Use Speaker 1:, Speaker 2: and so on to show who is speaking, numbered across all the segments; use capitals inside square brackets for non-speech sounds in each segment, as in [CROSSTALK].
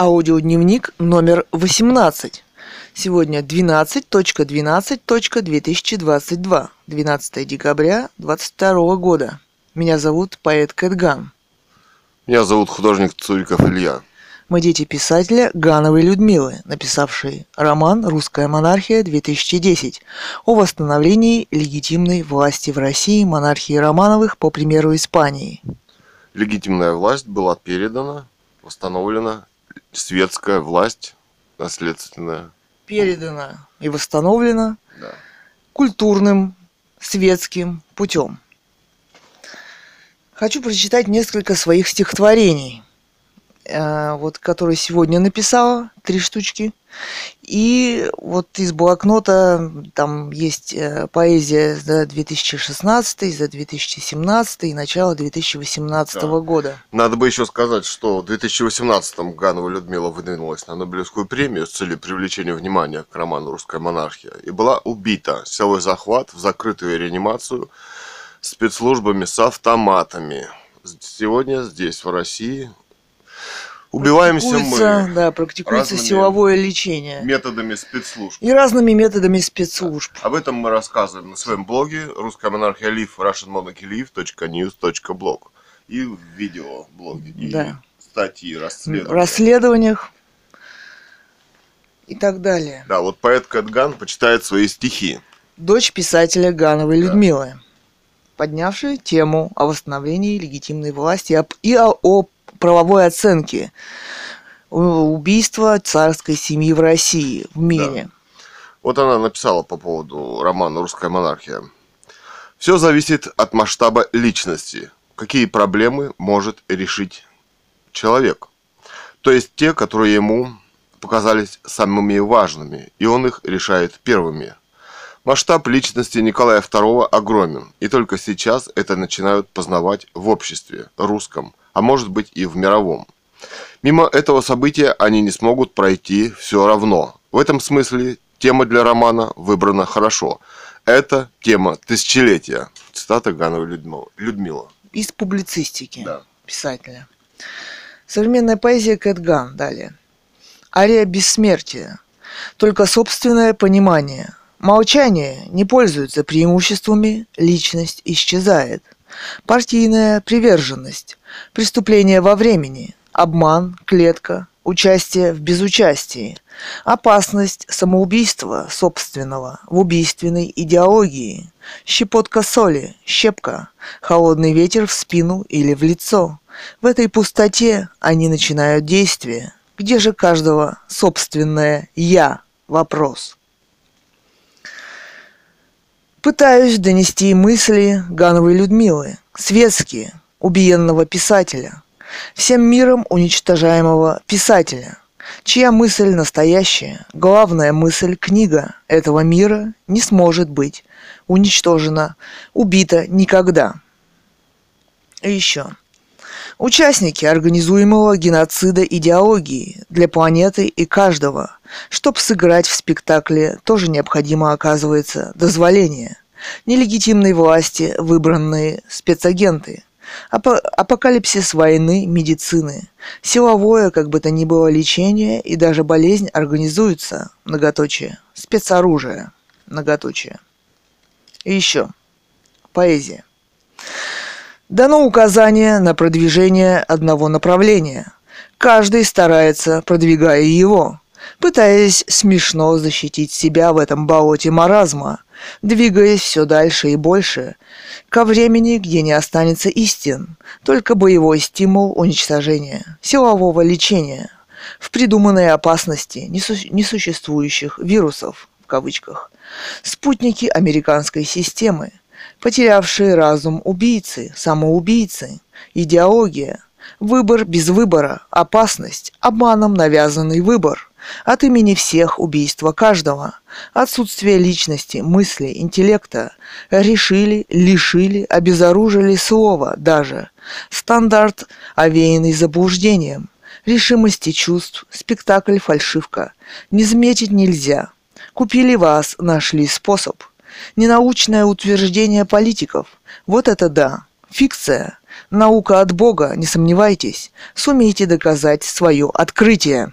Speaker 1: Аудиодневник номер 18. Сегодня 12.12.2022. 12 декабря 2022 года. Меня зовут поэт Кэтган.
Speaker 2: Меня зовут художник Цуриков Илья.
Speaker 1: Мы дети писателя Гановой Людмилы, написавшей роман «Русская монархия 2010» о восстановлении легитимной власти в России монархии Романовых по примеру Испании.
Speaker 2: Легитимная власть была передана, восстановлена светская власть наследственная.
Speaker 1: Передана и восстановлена
Speaker 2: Да.
Speaker 1: культурным, светским путем. Хочу прочитать несколько своих стихотворений, вот, которые сегодня написала, три штучки. И вот из блокнота там есть э, поэзия за 2016, за 2017 и начало 2018
Speaker 2: Да.
Speaker 1: года.
Speaker 2: Надо бы еще сказать, что в 2018-м Ганова Людмила выдвинулась на Нобелевскую премию с целью привлечения внимания к роману «Русская монархия» и была убита силой захват в закрытую реанимацию спецслужбами с автоматами. Сегодня здесь, в России, убиваемся мы
Speaker 1: Да, практикуется силовое лечение.
Speaker 2: методами спецслужб.
Speaker 1: И разными методами спецслужб.
Speaker 2: Об этом мы рассказываем на своем блоге русская монархия лив russianmonarchylive.news.blog и в видеоблоге, и
Speaker 1: Да.
Speaker 2: статьи, расследования.
Speaker 1: расследованиях и так далее.
Speaker 2: Да, вот поэт Кэтган почитает свои стихи.
Speaker 1: Дочь писателя Гановой
Speaker 2: Да.
Speaker 1: Людмилы, поднявшая тему о восстановлении легитимной власти и об- и о, о правовой оценке у- убийства царской семьи в России, в мире.
Speaker 2: Вот она написала по поводу романа «Русская монархия». Все зависит от масштаба личности. Какие проблемы может решить человек. То есть те, которые ему показались самыми важными, и он их решает первыми. Масштаб личности Николая II огромен, и только сейчас это начинают познавать в обществе, русском, а может быть и в мировом. Мимо этого события они не смогут пройти все равно. В этом смысле тема для романа выбрана хорошо. Это тема тысячелетия. Цитата Людмила. Людмила.
Speaker 1: Из публицистики
Speaker 2: Да.
Speaker 1: писателя. Современная поэзия Кэтган. Далее. Ария бессмертия. Только собственное понимание. Молчание не пользуется преимуществами, личность исчезает. Партийная приверженность. Преступление во времени. Обман, клетка, участие в безучастии. Опасность самоубийства собственного в убийственной идеологии. Щепотка соли, щепка, холодный ветер в спину или в лицо. В этой пустоте они начинают действие. Где же каждого собственное «я» вопрос? Пытаюсь донести мысли Гановой Людмилы, светские, убиенного писателя, всем миром уничтожаемого писателя, чья мысль настоящая, главная мысль книга этого мира не сможет быть уничтожена, убита никогда. И еще. Участники организуемого геноцида идеологии для планеты и каждого. Чтоб сыграть в спектакле, тоже необходимо, оказывается, дозволение. Нелегитимной власти выбранные спецагенты. Апо- апокалипсис войны, медицины. Силовое, как бы то ни было, лечение и даже болезнь организуются, многоточие. Спецоружие, многоточие. И еще. Поэзия. Дано указание на продвижение одного направления. Каждый старается, продвигая его, пытаясь смешно защитить себя в этом болоте маразма, двигаясь все дальше и больше, ко времени, где не останется истин, только боевой стимул уничтожения, силового лечения, в придуманной опасности несу- несуществующих вирусов, в кавычках, спутники американской системы, потерявшие разум убийцы, самоубийцы, идеология, выбор без выбора, опасность, обманом навязанный выбор, от имени всех убийства каждого, отсутствие личности, мысли, интеллекта, решили, лишили, обезоружили слова даже, стандарт, овеянный заблуждением, решимости чувств, спектакль фальшивка, не заметить нельзя, купили вас, нашли способ – Ненаучное утверждение политиков. Вот это да. Фикция. Наука от Бога, не сомневайтесь, сумеете доказать свое открытие.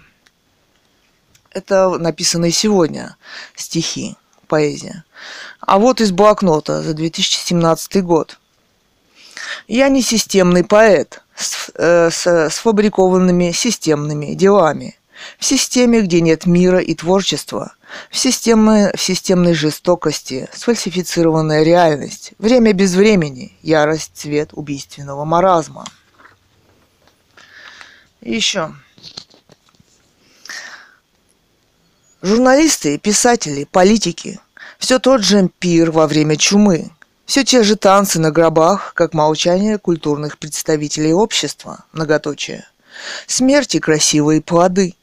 Speaker 1: Это написанные сегодня стихи, поэзия. А вот из блокнота за 2017 год. Я не системный поэт с, э, с сфабрикованными системными делами. В системе, где нет мира и творчества, в, системе, в системной жестокости, сфальсифицированная реальность, время без времени, ярость, цвет убийственного маразма. И еще. Журналисты, писатели, политики – все тот же пир во время чумы, все те же танцы на гробах, как молчание культурных представителей общества, многоточие. Смерти красивые плоды,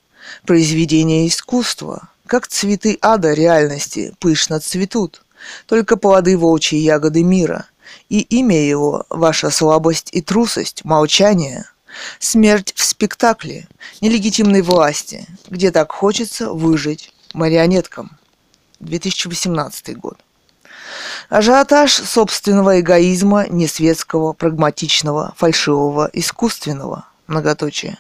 Speaker 1: произведения искусства, как цветы ада реальности, пышно цветут, только плоды волчьей ягоды мира, и имя его – ваша слабость и трусость, молчание – Смерть в спектакле нелегитимной власти, где так хочется выжить марионеткам. 2018 год. Ажиотаж собственного эгоизма, несветского, прагматичного, фальшивого, искусственного. Многоточие.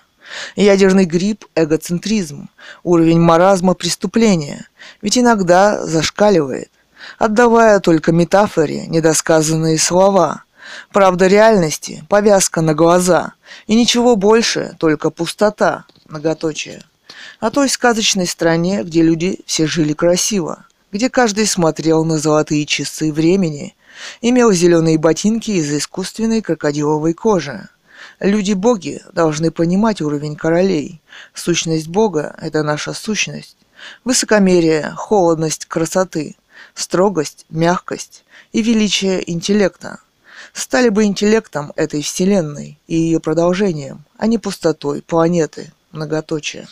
Speaker 1: Ядерный грипп – эгоцентризм, уровень маразма преступления, ведь иногда зашкаливает, отдавая только метафоре недосказанные слова. Правда реальности – повязка на глаза, и ничего больше, только пустота, многоточие. О той сказочной стране, где люди все жили красиво, где каждый смотрел на золотые часы времени, имел зеленые ботинки из искусственной крокодиловой кожи. Люди-боги должны понимать уровень королей. Сущность Бога – это наша сущность. Высокомерие, холодность красоты, строгость, мягкость и величие интеллекта. Стали бы интеллектом этой вселенной и ее продолжением, а не пустотой планеты, многоточие.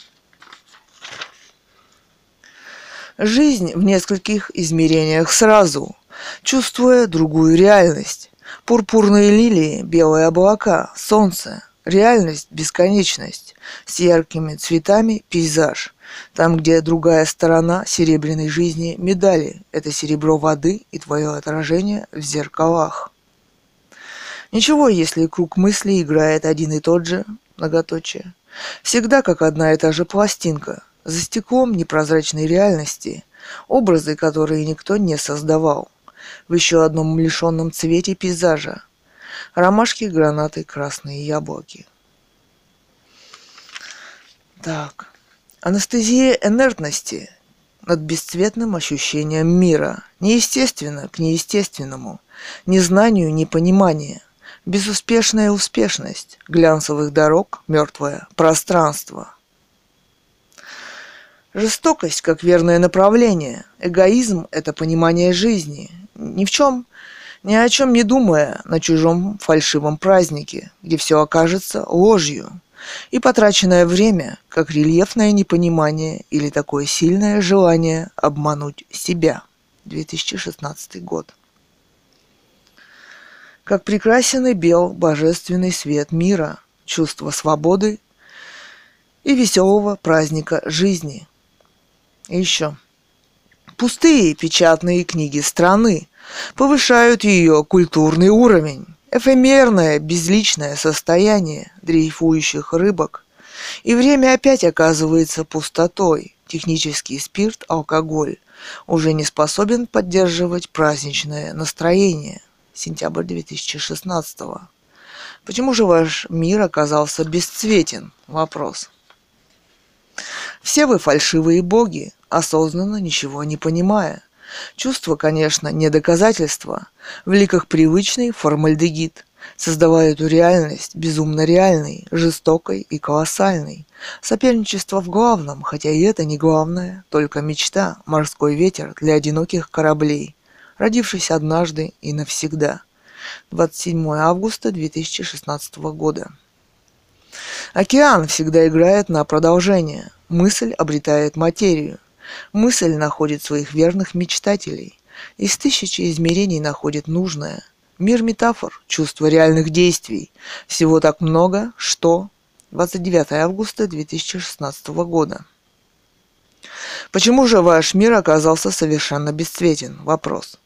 Speaker 1: Жизнь в нескольких измерениях сразу, чувствуя другую реальность. Пурпурные лилии, белые облака, солнце, реальность, бесконечность, с яркими цветами пейзаж. Там, где другая сторона серебряной жизни медали, это серебро воды и твое отражение в зеркалах. Ничего, если круг мысли играет один и тот же, многоточие. Всегда как одна и та же пластинка – за стеклом непрозрачной реальности, образы, которые никто не создавал, в еще одном лишенном цвете пейзажа. Ромашки, гранаты, красные яблоки. Так. Анестезия инертности над бесцветным ощущением мира, неестественно к неестественному, незнанию, непонимание, безуспешная успешность, глянцевых дорог, мертвое пространство – Жестокость как верное направление. Эгоизм – это понимание жизни. Ни в чем, ни о чем не думая на чужом фальшивом празднике, где все окажется ложью. И потраченное время, как рельефное непонимание или такое сильное желание обмануть себя. 2016 год. Как прекрасен и бел божественный свет мира, чувство свободы и веселого праздника жизни – и еще. Пустые печатные книги страны повышают ее культурный уровень. Эфемерное, безличное состояние дрейфующих рыбок. И время опять оказывается пустотой. Технический спирт, алкоголь уже не способен поддерживать праздничное настроение. Сентябрь 2016 Почему же ваш мир оказался бесцветен? Вопрос. Все вы фальшивые боги, осознанно ничего не понимая. Чувство, конечно, не доказательство. В ликах привычный формальдегид, создавая эту реальность безумно реальной, жестокой и колоссальной. Соперничество в главном, хотя и это не главное, только мечта, морской ветер для одиноких кораблей, родившись однажды и навсегда. 27 августа 2016 года. Океан всегда играет на продолжение. Мысль обретает материю. Мысль находит своих верных мечтателей. Из тысячи измерений находит нужное. Мир метафор, чувство реальных действий. Всего так много, что... 29 августа 2016 года. Почему же ваш мир оказался совершенно бесцветен? Вопрос.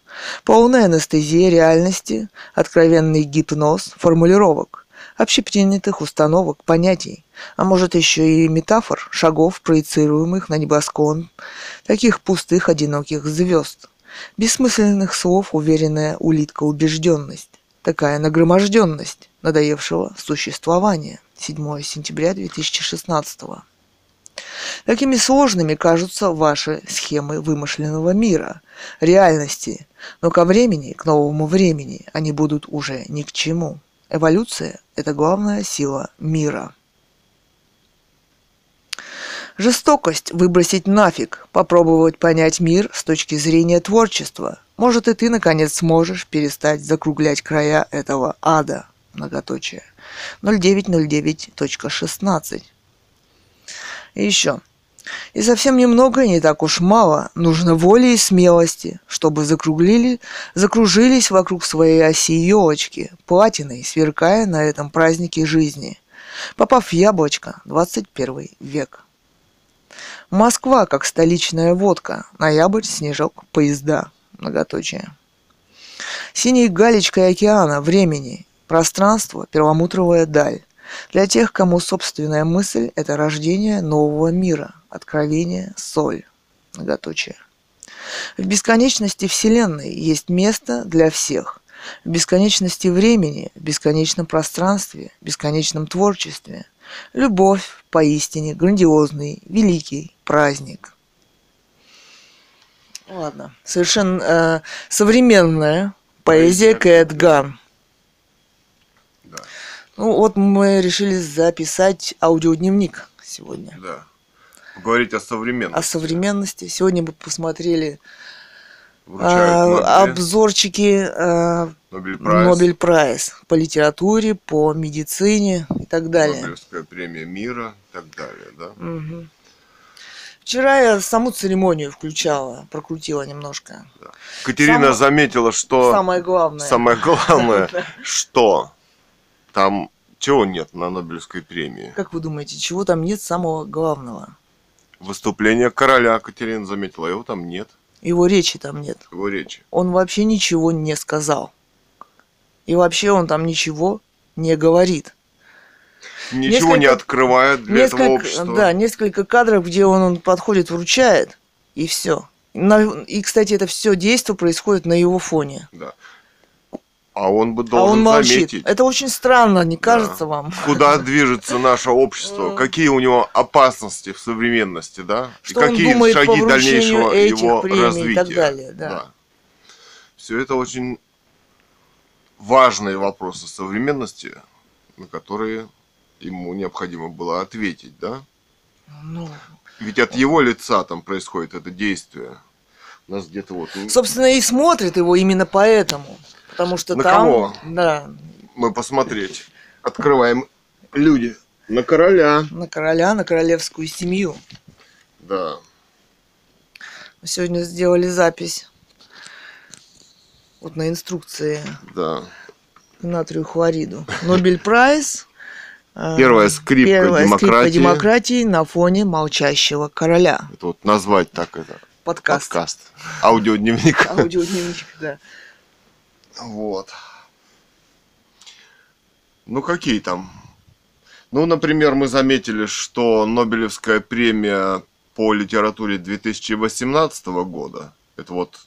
Speaker 1: Полная анестезия реальности, откровенный гипноз формулировок, общепринятых установок, понятий, а может еще и метафор, шагов, проецируемых на небосклон таких пустых одиноких звезд. Бессмысленных слов уверенная улитка убежденность, такая нагроможденность надоевшего существования. 7 сентября 2016 Какими сложными кажутся ваши схемы вымышленного мира, реальности, но ко времени, к новому времени, они будут уже ни к чему. Эволюция – это главная сила мира. Жестокость выбросить нафиг, попробовать понять мир с точки зрения творчества. Может и ты, наконец, сможешь перестать закруглять края этого ада. Многоточие. 0909.16 И еще. И совсем немного, не так уж мало, нужно воли и смелости, чтобы закруглили, закружились вокруг своей оси елочки, платиной, сверкая на этом празднике жизни. Попав в яблочко, 21 век. Москва, как столичная водка. Ноябрь, снежок, поезда. Многоточие. Синей галечкой океана, времени, пространство, перламутровая даль. Для тех, кому собственная мысль – это рождение нового мира, откровение, соль. Многоточие. В бесконечности Вселенной есть место для всех. В бесконечности времени, в бесконечном пространстве, в бесконечном творчестве. Любовь поистине грандиозный, великий, праздник. Ладно, совершенно э, современная поэзия Кэт Ган.
Speaker 2: Да.
Speaker 1: Ну вот мы решили записать аудиодневник сегодня.
Speaker 2: Да. Говорить о современности.
Speaker 1: О современности. Сегодня мы посмотрели а, обзорчики а,
Speaker 2: Нобель прайс,
Speaker 1: Нобель Прайс по литературе, по медицине и так далее.
Speaker 2: Нобелевская премия мира и так далее, да?
Speaker 1: Мгм. Вчера я саму церемонию включала, прокрутила немножко.
Speaker 2: Катерина
Speaker 1: Само-
Speaker 2: заметила, что
Speaker 1: Самое главное.
Speaker 2: самое главное, [LAUGHS] что там чего нет на Нобелевской премии?
Speaker 1: Как вы думаете, чего там нет самого главного?
Speaker 2: Выступление короля Катерина заметила, его там нет,
Speaker 1: Его речи там нет.
Speaker 2: его речи.
Speaker 1: Он вообще ничего не сказал. И вообще он там ничего не говорит.
Speaker 2: Ничего не
Speaker 1: Несколько-
Speaker 2: открывает для этого
Speaker 1: Несколько,
Speaker 2: общества.
Speaker 1: да, несколько кадров, где он, он подходит, вручает, и все. И, кстати, это все действие происходит на его фоне.
Speaker 2: Да. А он бы
Speaker 1: а
Speaker 2: должен
Speaker 1: он молчит.
Speaker 2: заметить,
Speaker 1: Это очень странно, не
Speaker 2: Да.
Speaker 1: кажется вам?
Speaker 2: куда движется наше общество, [LAUGHS] какие у него опасности в современности, да?
Speaker 1: Что он
Speaker 2: и какие
Speaker 1: думает по
Speaker 2: шаги
Speaker 1: вручению
Speaker 2: дальнейшего
Speaker 1: этих
Speaker 2: его
Speaker 1: премий и
Speaker 2: развития.
Speaker 1: так далее, да.
Speaker 2: Все это очень важные вопросы современности, на которые ему необходимо было ответить, да?
Speaker 1: Ну,
Speaker 2: Ведь от его лица там происходит это действие. У нас где-то вот ну,
Speaker 1: собственно, и смотрит его именно поэтому. Потому что
Speaker 2: На
Speaker 1: там...
Speaker 2: кого?
Speaker 1: Да,
Speaker 2: мы посмотреть. Открываем люди на короля.
Speaker 1: на короля, на королевскую семью.
Speaker 2: Да.
Speaker 1: Мы сегодня сделали запись. Вот на инструкции
Speaker 2: Да.
Speaker 1: натрию хлориду. Нобель Прайс. [LAUGHS]
Speaker 2: Первая скрипка
Speaker 1: первая скрипка
Speaker 2: демократии.
Speaker 1: демократии на фоне молчащего короля.
Speaker 2: Это вот назвать так это.
Speaker 1: Подкаст.
Speaker 2: Подкаст. Аудиодневник. [LAUGHS]
Speaker 1: Аудиодневник, да.
Speaker 2: Вот. Ну, какие там? Ну, например, мы заметили, что Нобелевская премия по литературе 2018 года, это вот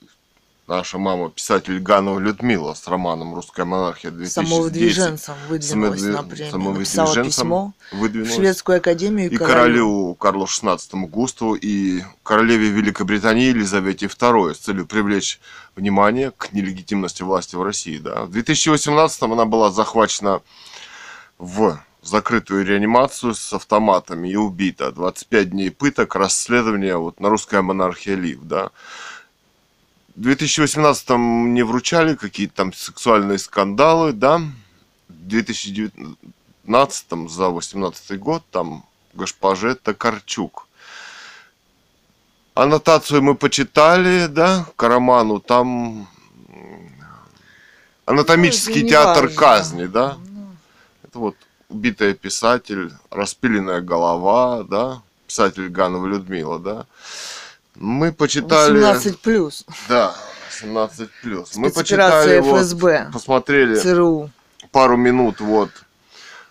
Speaker 2: наша мама, писатель Ганова Людмила с романом «Русская монархия 2010».
Speaker 1: Самовыдвиженцем выдвинулась на
Speaker 2: Самовыдви-
Speaker 1: премию. Написала письмо в
Speaker 2: выдвинулась.
Speaker 1: Шведскую академию
Speaker 2: и королю Карлу XVI Густаву и королеве Великобритании Елизавете II с целью привлечь внимание к нелегитимности власти в России. Да. В 2018 она была захвачена в закрытую реанимацию с автоматами и убита. 25 дней пыток, расследование вот, на русская монархия Лив. Да. В 2018 не вручали какие-то там сексуальные скандалы, да. В 2019 за 18 год там госпоже Токарчук. Аннотацию мы почитали, да, к роману, там анатомический
Speaker 1: Ну,
Speaker 2: театр
Speaker 1: неважно.
Speaker 2: казни, да.
Speaker 1: Ну,
Speaker 2: Это вот убитая писатель, распиленная голова, да, писатель Ганова Людмила, да. Мы почитали...
Speaker 1: 18 плюс.
Speaker 2: Да, 18 плюс. Мы почитали, вот,
Speaker 1: ФСБ,
Speaker 2: посмотрели
Speaker 1: ЦРУ.
Speaker 2: пару минут, вот,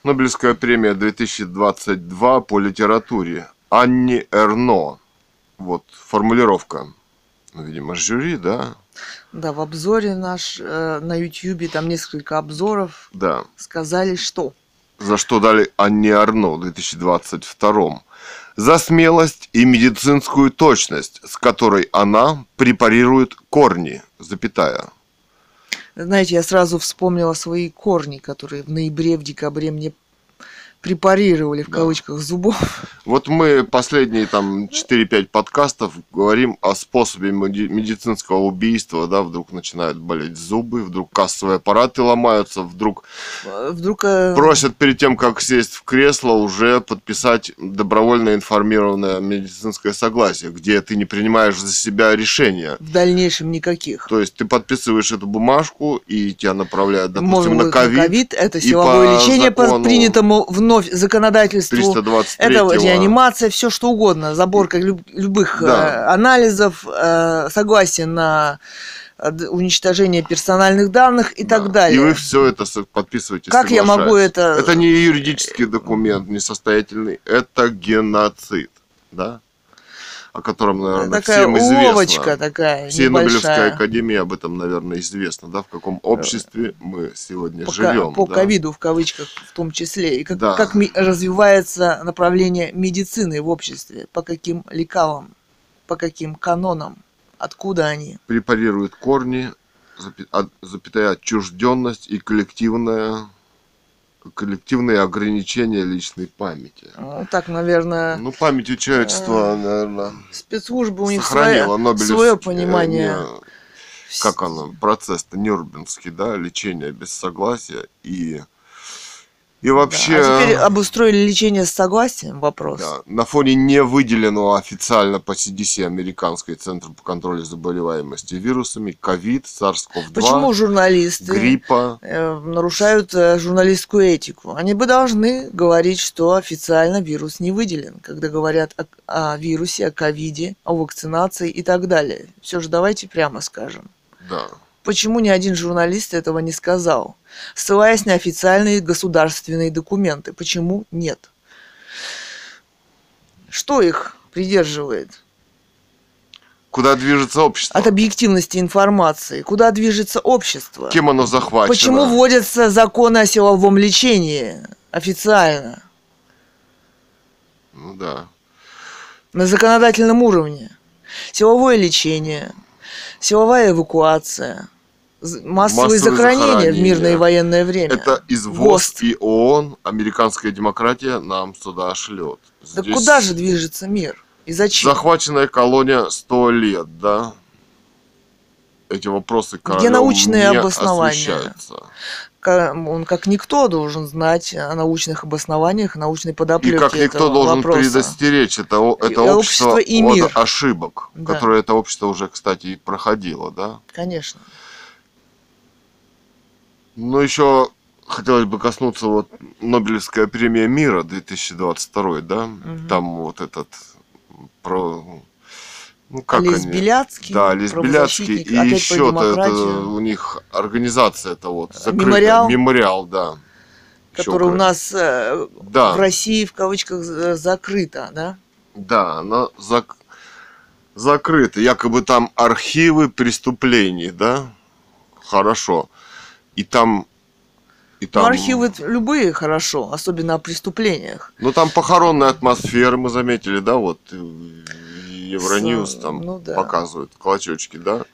Speaker 2: Нобелевская премия 2022 по литературе. Анни Эрно. Вот, формулировка. Ну, видимо, жюри, да?
Speaker 1: Да, в обзоре наш э, на Ютьюбе, там несколько обзоров,
Speaker 2: Да.
Speaker 1: сказали, что
Speaker 2: За что дали Анне Арно в 2022 За смелость и медицинскую точность, с которой она препарирует корни, запятая.
Speaker 1: Знаете, я сразу вспомнила свои корни, которые в ноябре, в декабре мне препарировали, в
Speaker 2: Да.
Speaker 1: кавычках, зубов.
Speaker 2: Вот мы последние там 4-5 подкастов говорим о способе меди- медицинского убийства, да, вдруг начинают болеть зубы, вдруг кассовые аппараты ломаются, вдруг
Speaker 1: Э, Вдруг э,
Speaker 2: просят перед тем, как сесть в кресло, уже подписать добровольно информированное медицинское согласие, где ты не принимаешь за себя решения.
Speaker 1: в дальнейшем никаких.
Speaker 2: То есть ты подписываешь эту бумажку и тебя направляют, допустим,
Speaker 1: Может
Speaker 2: на ковид,
Speaker 1: это силовое лечение
Speaker 2: закону
Speaker 1: принятому вновь законодательству.
Speaker 2: 323
Speaker 1: Это реанимация, все что угодно, заборка люб- любых
Speaker 2: Да.
Speaker 1: э, анализов, э, согласие на э, уничтожение персональных данных и так далее.
Speaker 2: И вы все это подписываете.
Speaker 1: Как я могу это-
Speaker 2: Это не юридический документ, не состоятельный, это геноцид, да? О котором, наверное,
Speaker 1: такая
Speaker 2: всем известно.
Speaker 1: уловочка такая
Speaker 2: Всей Нобелевской
Speaker 1: небольшая.
Speaker 2: академии об этом, наверное, известно, да, в каком обществе мы сегодня
Speaker 1: по,
Speaker 2: живем.
Speaker 1: по
Speaker 2: да?
Speaker 1: ковиду в кавычках в том числе и как,
Speaker 2: Да.
Speaker 1: как развивается направление медицины в обществе по каким лекалам по каким канонам откуда они
Speaker 2: Препарирует корни, от- запятая отчужденность и коллективное коллективные ограничения личной памяти.
Speaker 1: ну, так наверное
Speaker 2: Ну, память у человечества, наверное,
Speaker 1: спецслужбы у них
Speaker 2: сохранила
Speaker 1: свое,
Speaker 2: Нобелевский,
Speaker 1: свое
Speaker 2: э,
Speaker 1: понимание
Speaker 2: не- как оно, процесс-то Нюрнбергский, да, лечение без согласия и и
Speaker 1: Да.
Speaker 2: вообще
Speaker 1: а теперь обустроили лечение с согласием вопрос
Speaker 2: да, на фоне не выделенного официально по CDC американской Центр по контролю заболеваемости вирусами ковид, SARS-CoV-2,
Speaker 1: почему журналисты
Speaker 2: гриппа,
Speaker 1: э, нарушают э, журналистскую этику. Они бы должны говорить, что официально вирус не выделен, когда говорят о, о вирусе, о ковиде, о вакцинации и так далее. Все же давайте прямо скажем.
Speaker 2: да.
Speaker 1: Почему ни один журналист этого не сказал? Ссылаясь на официальные государственные документы. Почему нет? Что их придерживает?
Speaker 2: Куда движется общество?
Speaker 1: От объективности информации. Куда движется общество?
Speaker 2: Кем оно захвачено?
Speaker 1: Почему вводятся законы о силовом лечении официально,
Speaker 2: Ну да.
Speaker 1: на законодательном уровне? Силовое лечение, силовая эвакуация, массовые,
Speaker 2: Массовые
Speaker 1: захоронения, в мирное и военное время.
Speaker 2: Это из ВОЗ и ООН американская демократия нам сюда шлет.
Speaker 1: Да
Speaker 2: Здесь
Speaker 1: куда же движется мир? И зачем?
Speaker 2: Захваченная колония 100 лет, да? Эти вопросы королем
Speaker 1: научные
Speaker 2: не
Speaker 1: обоснования? Он как никто должен знать о научных обоснованиях, научной
Speaker 2: И
Speaker 1: подоплеке
Speaker 2: как никто
Speaker 1: этого
Speaker 2: должен
Speaker 1: вопроса.
Speaker 2: предостеречь это, о-
Speaker 1: И
Speaker 2: это
Speaker 1: общество,
Speaker 2: общество,
Speaker 1: и
Speaker 2: от
Speaker 1: мир.
Speaker 2: ошибок,
Speaker 1: Да.
Speaker 2: которые это общество уже, кстати, и проходило, да?
Speaker 1: Конечно.
Speaker 2: Но еще хотелось бы коснуться вот Нобелевская премия мира 2022, да?
Speaker 1: Мгм.
Speaker 2: Там вот этот про ну как
Speaker 1: Лес
Speaker 2: они?
Speaker 1: Беляцкий,
Speaker 2: Да, Лес Беляцкий. И еще это у них организация это вот закрытая.
Speaker 1: Мемориал?
Speaker 2: Мемориал, да.
Speaker 1: Который у нас э,
Speaker 2: Да.
Speaker 1: в России в кавычках э, закрыта, да?
Speaker 2: Да, она зак... закрыта. Якобы там архивы преступлений, да? Хорошо. И там... И там...
Speaker 1: Ну, архивы любые хорошо, особенно о преступлениях.
Speaker 2: Ну там похоронная атмосфера, мы заметили, да, вот э, Евроньюз там
Speaker 1: ну да.
Speaker 2: показывает клочочки, да.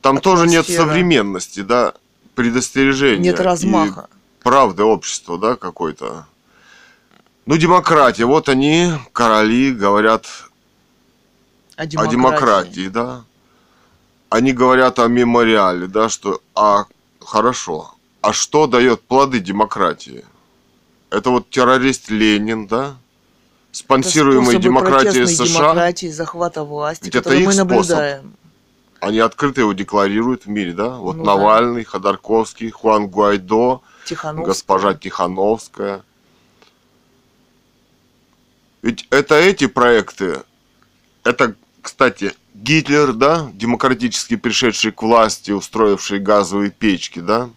Speaker 2: Там тоже нет
Speaker 1: Атмосфера.
Speaker 2: современности, да, предостережения.
Speaker 1: Нет размаха.
Speaker 2: правды общества, да, какой-то. Ну, демократия. Вот они, короли, говорят
Speaker 1: О
Speaker 2: о
Speaker 1: демократии.
Speaker 2: демократии, да. Они говорят о мемориале, да, что а хорошо. А что дает плоды демократии? Это вот террорист Ленин, да?
Speaker 1: Способы
Speaker 2: демократией США.
Speaker 1: демократии, захвата власти,
Speaker 2: Ведь это их
Speaker 1: мы
Speaker 2: способ.
Speaker 1: наблюдаем.
Speaker 2: Они открыто его декларируют в мире, да? Вот
Speaker 1: Ну да.
Speaker 2: Навальный, Ходорковский, Хуан Гуайдо,
Speaker 1: Тихановская.
Speaker 2: госпожа Тихановская. Ведь это эти проекты, это, кстати, Гитлер, да, демократически пришедший к власти, устроивший газовые печки, да,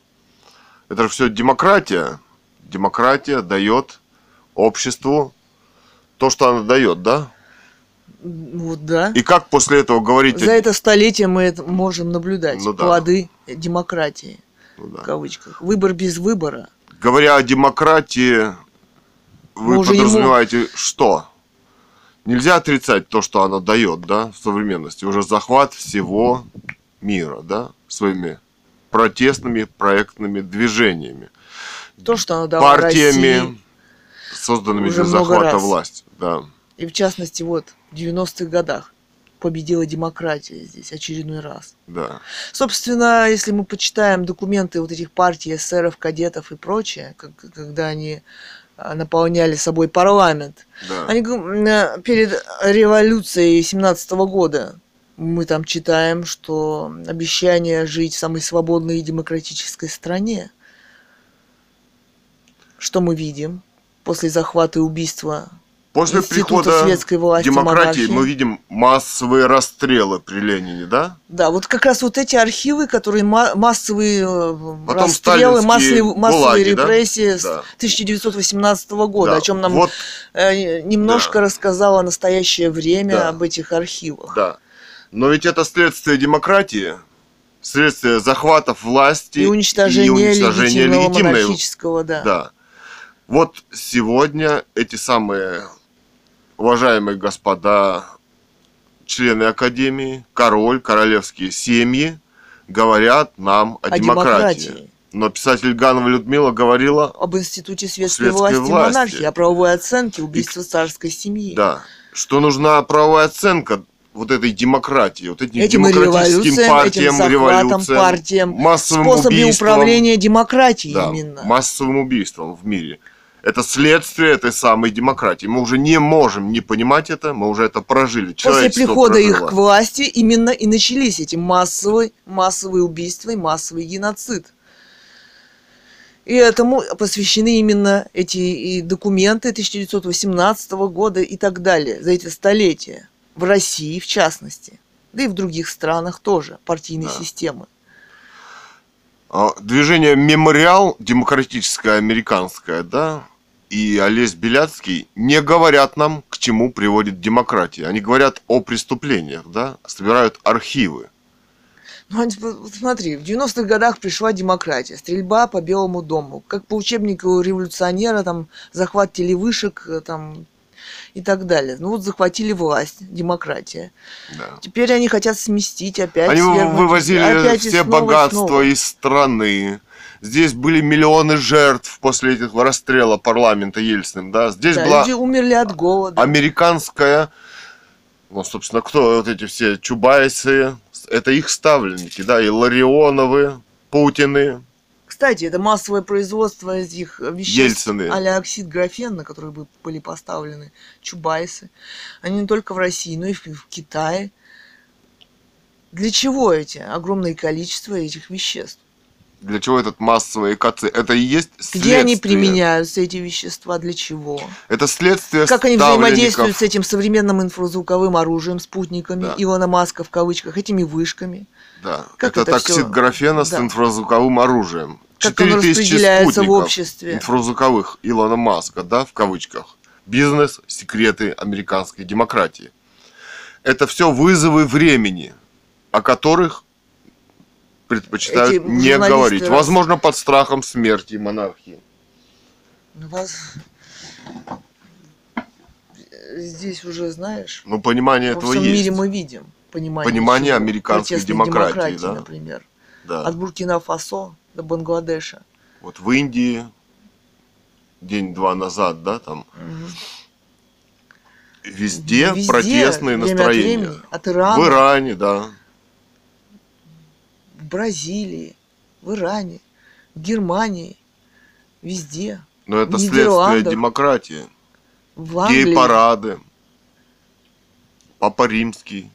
Speaker 2: это же все демократия. Демократия дает обществу то, что она дает, да?
Speaker 1: Вот да.
Speaker 2: И как после этого говорить...
Speaker 1: За это столетие мы это можем наблюдать
Speaker 2: Ну да.
Speaker 1: плоды демократии,
Speaker 2: Ну да.
Speaker 1: в кавычках. Выбор без выбора.
Speaker 2: Говоря о демократии, вы
Speaker 1: не
Speaker 2: подразумеваете что? Нельзя отрицать то, что она дает, да, в современности. Уже захват всего мира, да, своими протестными проектными движениями,
Speaker 1: То, что она дала России.
Speaker 2: партиями, созданными
Speaker 1: уже
Speaker 2: для захвата
Speaker 1: раз.
Speaker 2: власти. Да.
Speaker 1: И в частности, вот, в 90-х годах победила демократия здесь очередной раз.
Speaker 2: Да.
Speaker 1: Собственно, если мы почитаем документы вот этих партий, эсеров, кадетов и прочее, как- когда они наполняли собой парламент,
Speaker 2: Да.
Speaker 1: они перед революцией 17 года мы там читаем, что обещание жить в самой свободной и демократической стране. Что мы видим после захвата и убийства
Speaker 2: После
Speaker 1: института
Speaker 2: прихода
Speaker 1: власти,
Speaker 2: демократии
Speaker 1: монархии?
Speaker 2: мы видим массовые расстрелы при Ленине, да?
Speaker 1: Да, вот как раз вот эти архивы, которые ма- массовые э,
Speaker 2: Потом
Speaker 1: расстрелы, массовые, массовые
Speaker 2: гулаги,
Speaker 1: репрессии с
Speaker 2: Да.
Speaker 1: 1918 года,
Speaker 2: Да.
Speaker 1: о чем нам
Speaker 2: Вот,
Speaker 1: э, немножко
Speaker 2: Да.
Speaker 1: рассказало настоящее время
Speaker 2: Да.
Speaker 1: об этих архивах.
Speaker 2: да. Но ведь это следствие демократии, следствие захватов власти
Speaker 1: И уничтожение,
Speaker 2: и уничтожения
Speaker 1: легитимного
Speaker 2: легитимной
Speaker 1: монархического, да.
Speaker 2: Да. Вот сегодня эти самые уважаемые господа члены Академии, король, королевские семьи говорят нам о,
Speaker 1: О
Speaker 2: демократии.
Speaker 1: демократии.
Speaker 2: Но писатель Ганова Людмила говорила,
Speaker 1: Об институте светской,
Speaker 2: Светской
Speaker 1: власти,
Speaker 2: власти.
Speaker 1: монархии, о правовой оценке убийства царской семьи.
Speaker 2: да, что нужна правовая оценка вот этой демократии, вот этим,
Speaker 1: Этим
Speaker 2: демократическим партиям,
Speaker 1: этим
Speaker 2: революциям,
Speaker 1: партиям,
Speaker 2: массовым
Speaker 1: Способы
Speaker 2: убийствам.
Speaker 1: управления демократией
Speaker 2: Да,
Speaker 1: именно.
Speaker 2: массовым убийством в мире. Это следствие этой самой демократии. Мы уже не можем не понимать это, мы уже это прожили.
Speaker 1: После прихода их
Speaker 2: прожило.
Speaker 1: к власти именно и начались эти массовые, массовые убийства и массовый геноцид. И этому посвящены именно эти и документы 1918 года и так далее, за эти столетия. В России, в частности. Да и в других странах тоже, партийной
Speaker 2: Да.
Speaker 1: системы.
Speaker 2: А, Движение «Мемориал» демократическое американское, да, и Олесь Беляцкий не говорят нам, к чему приводит демократия. Они говорят о преступлениях, да, собирают архивы.
Speaker 1: Ну, смотри, в 90-х годах пришла демократия, стрельба по Белому дому, как по учебнику революционера, там, захват телевышек, э, там, и так далее. Ну вот захватили власть, демократия.
Speaker 2: Да.
Speaker 1: Теперь они хотят сместить опять.
Speaker 2: Они
Speaker 1: свергнуть,
Speaker 2: вывозили
Speaker 1: опять
Speaker 2: все
Speaker 1: снова,
Speaker 2: богатства
Speaker 1: снова.
Speaker 2: из страны. Здесь были миллионы жертв после этих расстрела парламента Ельциным, да. Здесь
Speaker 1: Да,
Speaker 2: была
Speaker 1: люди умерли от голода.
Speaker 2: американская, ну, собственно, кто вот эти все Чубайсы, это их ставленники, да, и Ларионовы, Путины,
Speaker 1: Кстати, это массовое производство этих веществ
Speaker 2: Ельцины.
Speaker 1: а оксид графен, на которые бы были поставлены чубайсы. Они не только в России, но и в, Китае. Для чего эти огромное количество этих веществ?
Speaker 2: Для чего этот массовый экоцид? Это и есть следствие.
Speaker 1: Где они применяются, эти вещества, для чего?
Speaker 2: Это следствие
Speaker 1: Как они взаимодействуют с этим современным инфразвуковым оружием, спутниками,
Speaker 2: Да.
Speaker 1: Илона Маска в кавычках, этими вышками.
Speaker 2: Да.
Speaker 1: Как
Speaker 2: это,
Speaker 1: это
Speaker 2: токсид
Speaker 1: всё?
Speaker 2: графена с
Speaker 1: Да.
Speaker 2: инфразвуковым оружием.
Speaker 1: Как
Speaker 2: 4000
Speaker 1: распределяется в обществе.
Speaker 2: инфразвуковых Илона Маска, да, в кавычках. Бизнес, секреты американской демократии. Это все вызовы времени, о которых предпочитают
Speaker 1: Эти
Speaker 2: не
Speaker 1: журналисты
Speaker 2: говорить.
Speaker 1: раз-
Speaker 2: Возможно, под страхом смерти монархии.
Speaker 1: Ну, Вас... Здесь уже, знаешь,
Speaker 2: Но понимание
Speaker 1: во
Speaker 2: этого
Speaker 1: всем
Speaker 2: есть.
Speaker 1: мире мы видим понимание,
Speaker 2: Понимание
Speaker 1: чего.
Speaker 2: американской
Speaker 1: Протестной
Speaker 2: демократии, да.
Speaker 1: например.
Speaker 2: Да.
Speaker 1: От Буркина-Фасо до Бангладеша.
Speaker 2: Вот в Индии день-два назад, да, там
Speaker 1: Мгм.
Speaker 2: везде,
Speaker 1: Везде,
Speaker 2: протестные
Speaker 1: время от
Speaker 2: настроения.
Speaker 1: времени. От Ирана,
Speaker 2: В Иране, да.
Speaker 1: В Бразилии, в Иране, в Германии, везде.
Speaker 2: Но это следствие демократии.
Speaker 1: В Англии.
Speaker 2: Гей-парады. Папа Римский.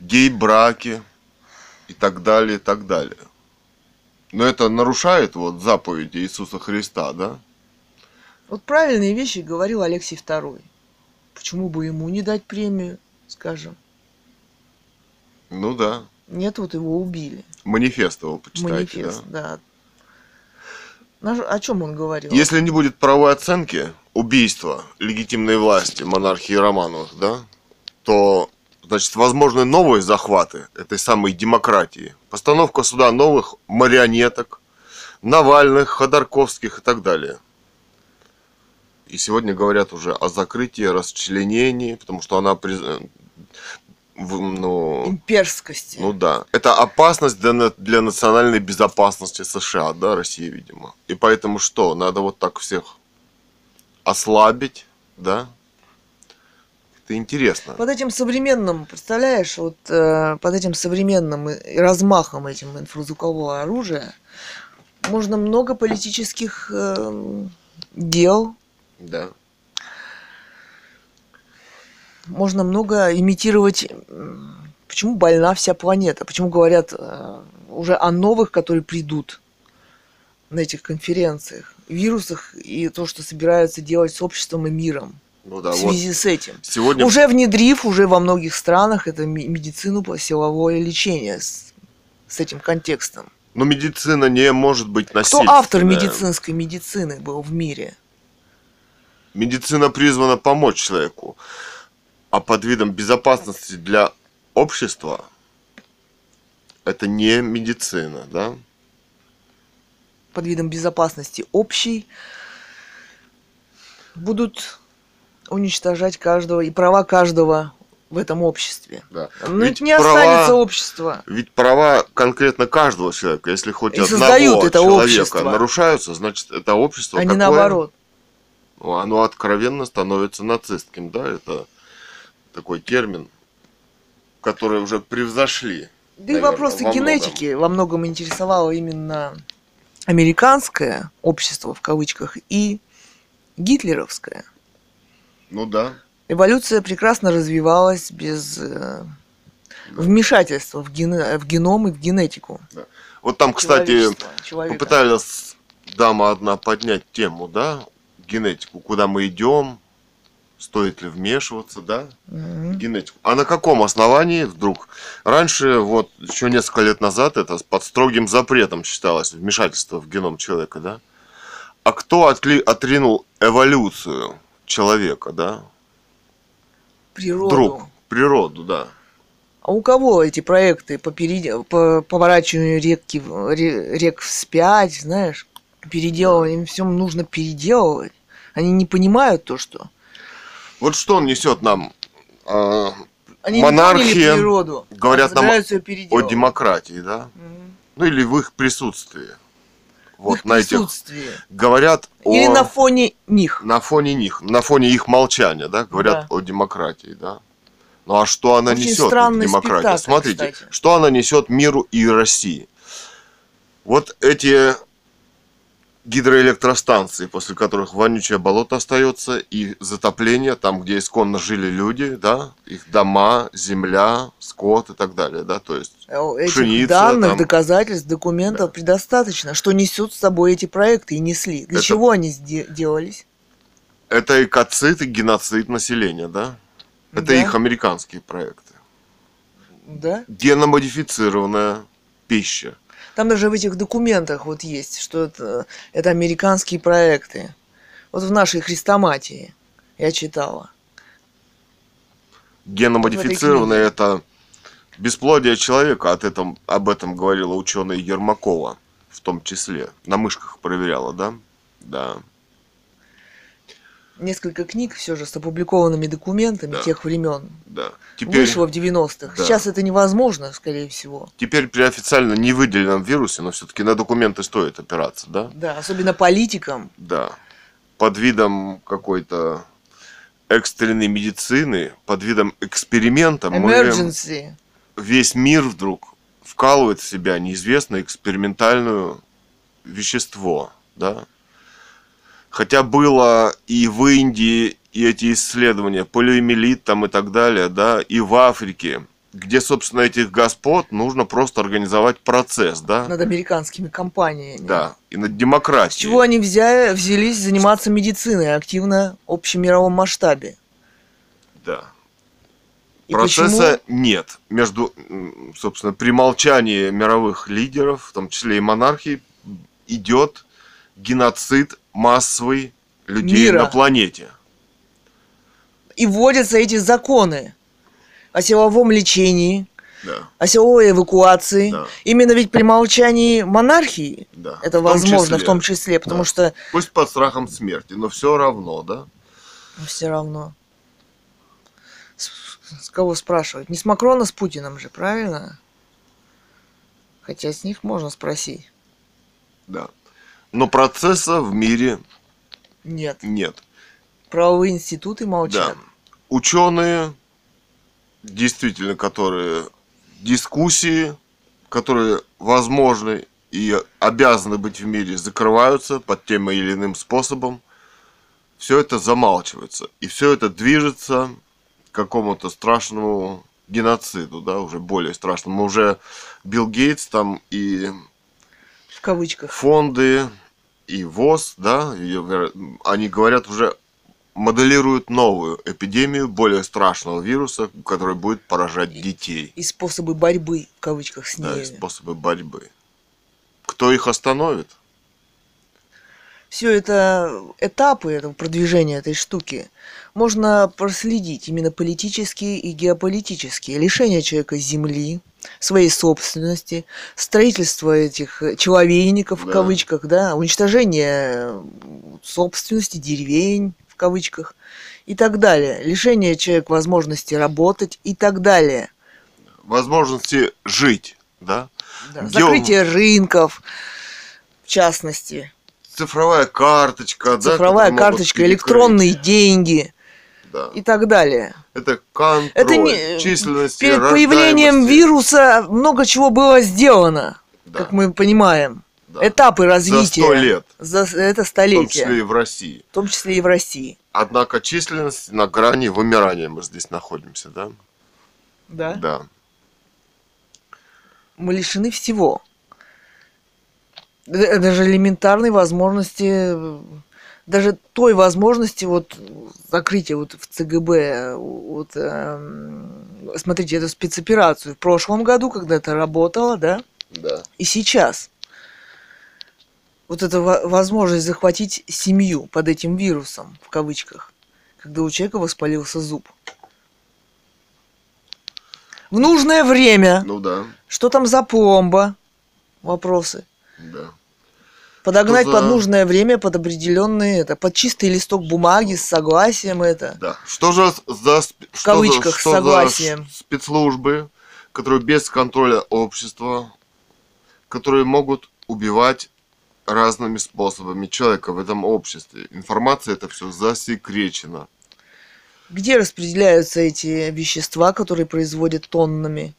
Speaker 2: Гей-браки. И так далее, и так далее. Но это нарушает вот заповеди Иисуса Христа, да?
Speaker 1: Вот правильные вещи говорил Алексей II. Почему бы ему не дать премию скажем.
Speaker 2: Ну да.
Speaker 1: Нет, вот его убили.
Speaker 2: Манифест его почитайте,
Speaker 1: Манифест,
Speaker 2: да.
Speaker 1: да. О чем он говорил?
Speaker 2: Если не будет правовой оценки убийства легитимной власти монархии Романовых, да, то, значит, возможны новые захваты этой самой демократии. Постановка суда новых марионеток, Навальных, Ходорковских и так далее. И сегодня говорят уже о закрытии, расчленении, потому что она ну,
Speaker 1: Имперскости.
Speaker 2: ну да, это опасность для, для национальной безопасности США, да, России, видимо. И поэтому что, надо вот так всех ослабить, да? Это интересно.
Speaker 1: Под этим современным, представляешь, вот э, под этим современным размахом этим инфразвукового оружия можно много политических э, дел,
Speaker 2: Да.
Speaker 1: Можно много имитировать. Почему больна вся планета? Почему говорят э, уже о новых, которые придут на этих конференциях, вирусах и то, что собираются делать с обществом и миром
Speaker 2: Ну да,
Speaker 1: в
Speaker 2: вот
Speaker 1: связи с этим?
Speaker 2: сегодня
Speaker 1: Уже внедрив уже во многих странах это медицину силовое лечение с, с этим контекстом.
Speaker 2: Но медицина не может быть
Speaker 1: Кто
Speaker 2: насильственная.
Speaker 1: автор медицинской медицины был в мире?
Speaker 2: Медицина призвана помочь человеку, а под видом безопасности для общества это не медицина, да?
Speaker 1: Под видом безопасности общей будут уничтожать каждого и права каждого в этом обществе.
Speaker 2: да.
Speaker 1: Ну,
Speaker 2: Ведь
Speaker 1: не
Speaker 2: права-
Speaker 1: останется общества.
Speaker 2: Ведь права конкретно каждого человека, если хоть
Speaker 1: И
Speaker 2: одного
Speaker 1: это
Speaker 2: человека
Speaker 1: общество.
Speaker 2: нарушаются, значит это общество
Speaker 1: а не
Speaker 2: какое?
Speaker 1: наоборот.
Speaker 2: Ну, Оно откровенно становится нацистским, да? Это такой термин, который уже превзошли.
Speaker 1: Да и
Speaker 2: наверное,
Speaker 1: вопросы
Speaker 2: во
Speaker 1: генетики во многом интересовало именно американское общество в кавычках и гитлеровское.
Speaker 2: Ну да.
Speaker 1: Эволюция прекрасно развивалась без э, вмешательства в, гене- в геном и в генетику.
Speaker 2: Вот там, кстати,
Speaker 1: человека.
Speaker 2: попыталась дама одна поднять тему, да? Генетику, куда мы идем, стоит ли вмешиваться, да?
Speaker 1: Мгм.
Speaker 2: генетику. А на каком основании вдруг? Раньше, вот еще несколько лет назад, это под строгим запретом считалось вмешательство в геном человека, да? А кто отли, отринул эволюцию человека, да?
Speaker 1: Природу.
Speaker 2: Вдруг. Природу, да.
Speaker 1: А у кого эти проекты по, переде- по поворачиванию реки, рек вспять, знаешь, переделывание, им все нужно переделывать. Они не понимают то, что...
Speaker 2: Вот что он несет нам а,
Speaker 1: Они
Speaker 2: Монархия,
Speaker 1: природу,
Speaker 2: говорят
Speaker 1: а
Speaker 2: нам
Speaker 1: собираются её
Speaker 2: о демократии, да?
Speaker 1: Мгм.
Speaker 2: Ну или в их присутствии. Вот
Speaker 1: их
Speaker 2: на этих говорят
Speaker 1: Или
Speaker 2: о
Speaker 1: на фоне них.
Speaker 2: на фоне них, на фоне их молчания, да, говорят
Speaker 1: Да.
Speaker 2: о демократии, да. Ну а что она
Speaker 1: Очень
Speaker 2: несет, демократия? Смотрите,
Speaker 1: кстати.
Speaker 2: что она несет миру и России. Вот эти гидроэлектростанции, после которых вонючее болото остается, и затопление, там, где исконно жили люди, да, их дома, земля, скот и так далее, да, то есть
Speaker 1: Э, Этих
Speaker 2: Пшеница,
Speaker 1: данных,
Speaker 2: там.
Speaker 1: доказательств, документов предостаточно. Что несут с собой эти проекты и несли. Для
Speaker 2: Это-
Speaker 1: чего они делались?
Speaker 2: это экоцид и геноцид населения, да? Это
Speaker 1: Да.
Speaker 2: их американские проекты.
Speaker 1: Да?
Speaker 2: Геномодифицированная пища.
Speaker 1: Там даже в этих документах вот есть, что это, это американские проекты. Вот в нашей хрестоматии я читала.
Speaker 2: Геномодифицированное это бесплодие человека. От этом, об этом говорила ученая Ермакова, в том числе. На мышках проверяла, да? Да.
Speaker 1: Несколько книг все же с опубликованными документами
Speaker 2: Да.
Speaker 1: тех времен.
Speaker 2: Да. Теперь,
Speaker 1: Вышло в 90-х.
Speaker 2: Да.
Speaker 1: Сейчас это невозможно, скорее всего.
Speaker 2: теперь при официально не выделенном вирусе, но все-таки на документы стоит опираться, да?
Speaker 1: Да, особенно политикам.
Speaker 2: Да. Под видом какой-то экстренной медицины, под видом эксперимента мы
Speaker 1: Emergency.
Speaker 2: весь мир вдруг вкалывает в себя неизвестное экспериментальное вещество, да. Хотя было и в Индии и эти исследования, полиомиелит там и так далее, да, и в Африке, где, собственно, этих господ нужно просто организовать процесс, да,
Speaker 1: над американскими компаниями.
Speaker 2: да, и над
Speaker 1: С
Speaker 2: демократией.
Speaker 1: чего они взяли, взялись заниматься медициной активно в общемировом масштабе?
Speaker 2: Да.
Speaker 1: И
Speaker 2: Процесса
Speaker 1: почему?
Speaker 2: нет. Между, собственно, при молчании мировых лидеров, в том числе и монархии, идет геноцид массовый людей
Speaker 1: Мира.
Speaker 2: на планете.
Speaker 1: И вводятся эти законы о силовом лечении,
Speaker 2: Да,
Speaker 1: о силовой эвакуации.
Speaker 2: Да.
Speaker 1: Именно ведь при молчании монархии
Speaker 2: да.
Speaker 1: это
Speaker 2: В том
Speaker 1: возможно, в
Speaker 2: числе.
Speaker 1: том числе, потому
Speaker 2: Да.
Speaker 1: что
Speaker 2: Пусть под страхом смерти, но все равно, да?
Speaker 1: все равно. С, с кого спрашивать? Не с Макрона, с Путиным же, правильно? Хотя с них можно спросить.
Speaker 2: Да. Но процесса в мире
Speaker 1: Нет.
Speaker 2: нет.
Speaker 1: Правовые институты молчат.
Speaker 2: Да. Ученые, действительно, которые дискуссии, которые возможны и обязаны быть в мире, закрываются под тем или иным способом. Все это замалчивается. И все это движется к какому-то страшному геноциду, да, уже более страшному. Уже Билл Гейтс там и
Speaker 1: В кавычках.
Speaker 2: фонды и ВОЗ, да, веро- они говорят уже моделируют новую эпидемию более страшного вируса, который будет поражать детей.
Speaker 1: И способы борьбы, в кавычках, с
Speaker 2: Да, и способы борьбы. Кто их остановит?
Speaker 1: Все это этапы этого продвижения этой штуки можно проследить именно политические и геополитические. Лишение человека земли, своей собственности, строительство этих э, человейников в
Speaker 2: Да.
Speaker 1: кавычках, да, уничтожение э, собственности, деревень в кавычках и так далее. Лишение человека возможности работать и так далее.
Speaker 2: Возможности жить, да?
Speaker 1: Да,
Speaker 2: Где
Speaker 1: Закрытие рынков, в частности.
Speaker 2: Цифровая карточка, да,
Speaker 1: Цифровая
Speaker 2: могут
Speaker 1: карточка, электронные деньги
Speaker 2: да.
Speaker 1: и так далее.
Speaker 2: Это контроль
Speaker 1: Это не-
Speaker 2: численности,
Speaker 1: Перед появлением вируса много чего было сделано,
Speaker 2: Да,
Speaker 1: как мы понимаем.
Speaker 2: да.
Speaker 1: Этапы
Speaker 2: За
Speaker 1: развития.
Speaker 2: сто лет,
Speaker 1: За это
Speaker 2: в том
Speaker 1: столетие.
Speaker 2: числе и в России.
Speaker 1: В том числе и в России.
Speaker 2: Однако численность на грани вымирания мы здесь находимся, да?
Speaker 1: Да?
Speaker 2: Да.
Speaker 1: Мы лишены всего. Д- Даже элементарной возможности, э, даже той возможности вот закрытия вот в ЦГБ, э, вот, эм, смотрите, эту спецоперацию в прошлом году, когда это работало, да,
Speaker 2: Да.
Speaker 1: и сейчас. Вот эта во- возможность захватить семью под этим вирусом, в кавычках, когда у человека воспалился зуб. В нужное время.
Speaker 2: Ну да,
Speaker 1: Что там за пломба? Вопросы.
Speaker 2: да.
Speaker 1: Подогнать
Speaker 2: за-
Speaker 1: под нужное время, под определенные, это, под чистый листок бумаги с согласием это.
Speaker 2: Да. Что же за
Speaker 1: В
Speaker 2: что
Speaker 1: кавычках,
Speaker 2: за, что
Speaker 1: согласием.
Speaker 2: за спецслужбы, которые без контроля общества, которые могут убивать разными способами человека в этом обществе. Информация это все засекречена.
Speaker 1: Где распределяются эти вещества, которые производят тоннами,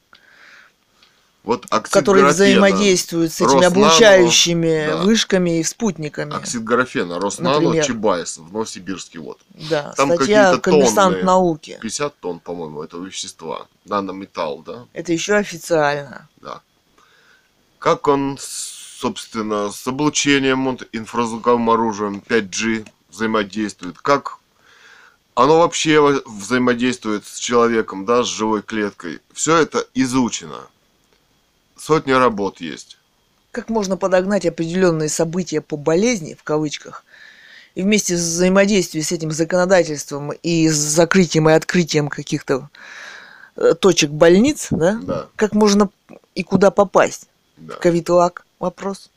Speaker 2: Вот
Speaker 1: которые взаимодействуют с этими
Speaker 2: Роснано,
Speaker 1: облучающими
Speaker 2: да.
Speaker 1: вышками и спутниками?
Speaker 2: Оксид графена, Роснано,
Speaker 1: Например.
Speaker 2: Чебайс в Новосибирске. Вот.
Speaker 1: Да,
Speaker 2: Там
Speaker 1: статья «Коммерсант
Speaker 2: тонны.
Speaker 1: науки».
Speaker 2: 50 тонн, по-моему, этого вещества. Нанометалл, да?
Speaker 1: Это еще официально.
Speaker 2: Да. Как он, собственно, с облучением, вот, инфразвуковым оружием 5G взаимодействует? Как оно вообще во- взаимодействует с человеком, да, с живой клеткой? Все это изучено. Сотни работ есть.
Speaker 1: Как можно подогнать определенные события по болезни, в кавычках, и вместе с взаимодействием с этим законодательством и с закрытием и открытием каких-то э, точек больниц, да?
Speaker 2: Да,
Speaker 1: Как можно и куда попасть?
Speaker 2: да.
Speaker 1: Ковид-лак? Вопрос.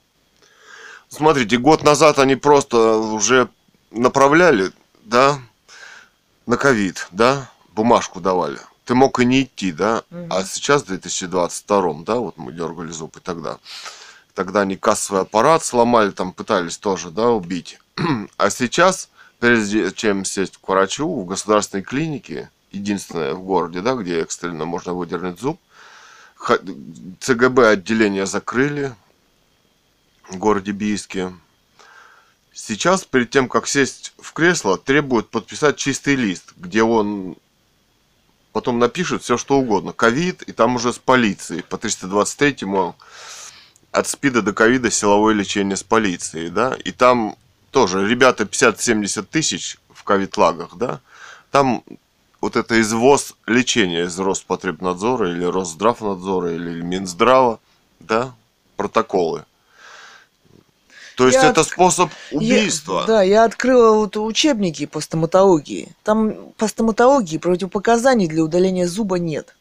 Speaker 2: Смотрите, год назад они просто уже направляли, да, на ковид, да, бумажку давали. Ты мог и не идти, да,
Speaker 1: Мгм.
Speaker 2: а сейчас в 2022, да, вот мы дергали зуб и тогда. Тогда они кассовый аппарат сломали, там пытались тоже, да, убить. [CLEARS THROAT] А сейчас, прежде чем сесть к врачу в государственной клинике, единственное в городе, да, где экстренно можно выдернуть зуб, ЦГБ отделение закрыли, в городе Бийске. Сейчас, перед тем, как сесть в кресло, требуют подписать чистый лист, где он потом напишет все, что угодно. Ковид, и там уже с полицией. По 323-му от СПИДа до ковида силовое лечение с полицией, да. И там тоже ребята 50-70 тысяч в ковид-лагах, да. Там вот это извоз лечения из Роспотребнадзора или Росздравнадзора или Минздрава, да, протоколы. То есть
Speaker 1: Я
Speaker 2: это
Speaker 1: от-
Speaker 2: способ убийства.
Speaker 1: Я- да, я открыла вот учебники по стоматологии. Там по стоматологии противопоказаний для удаления зуба нет.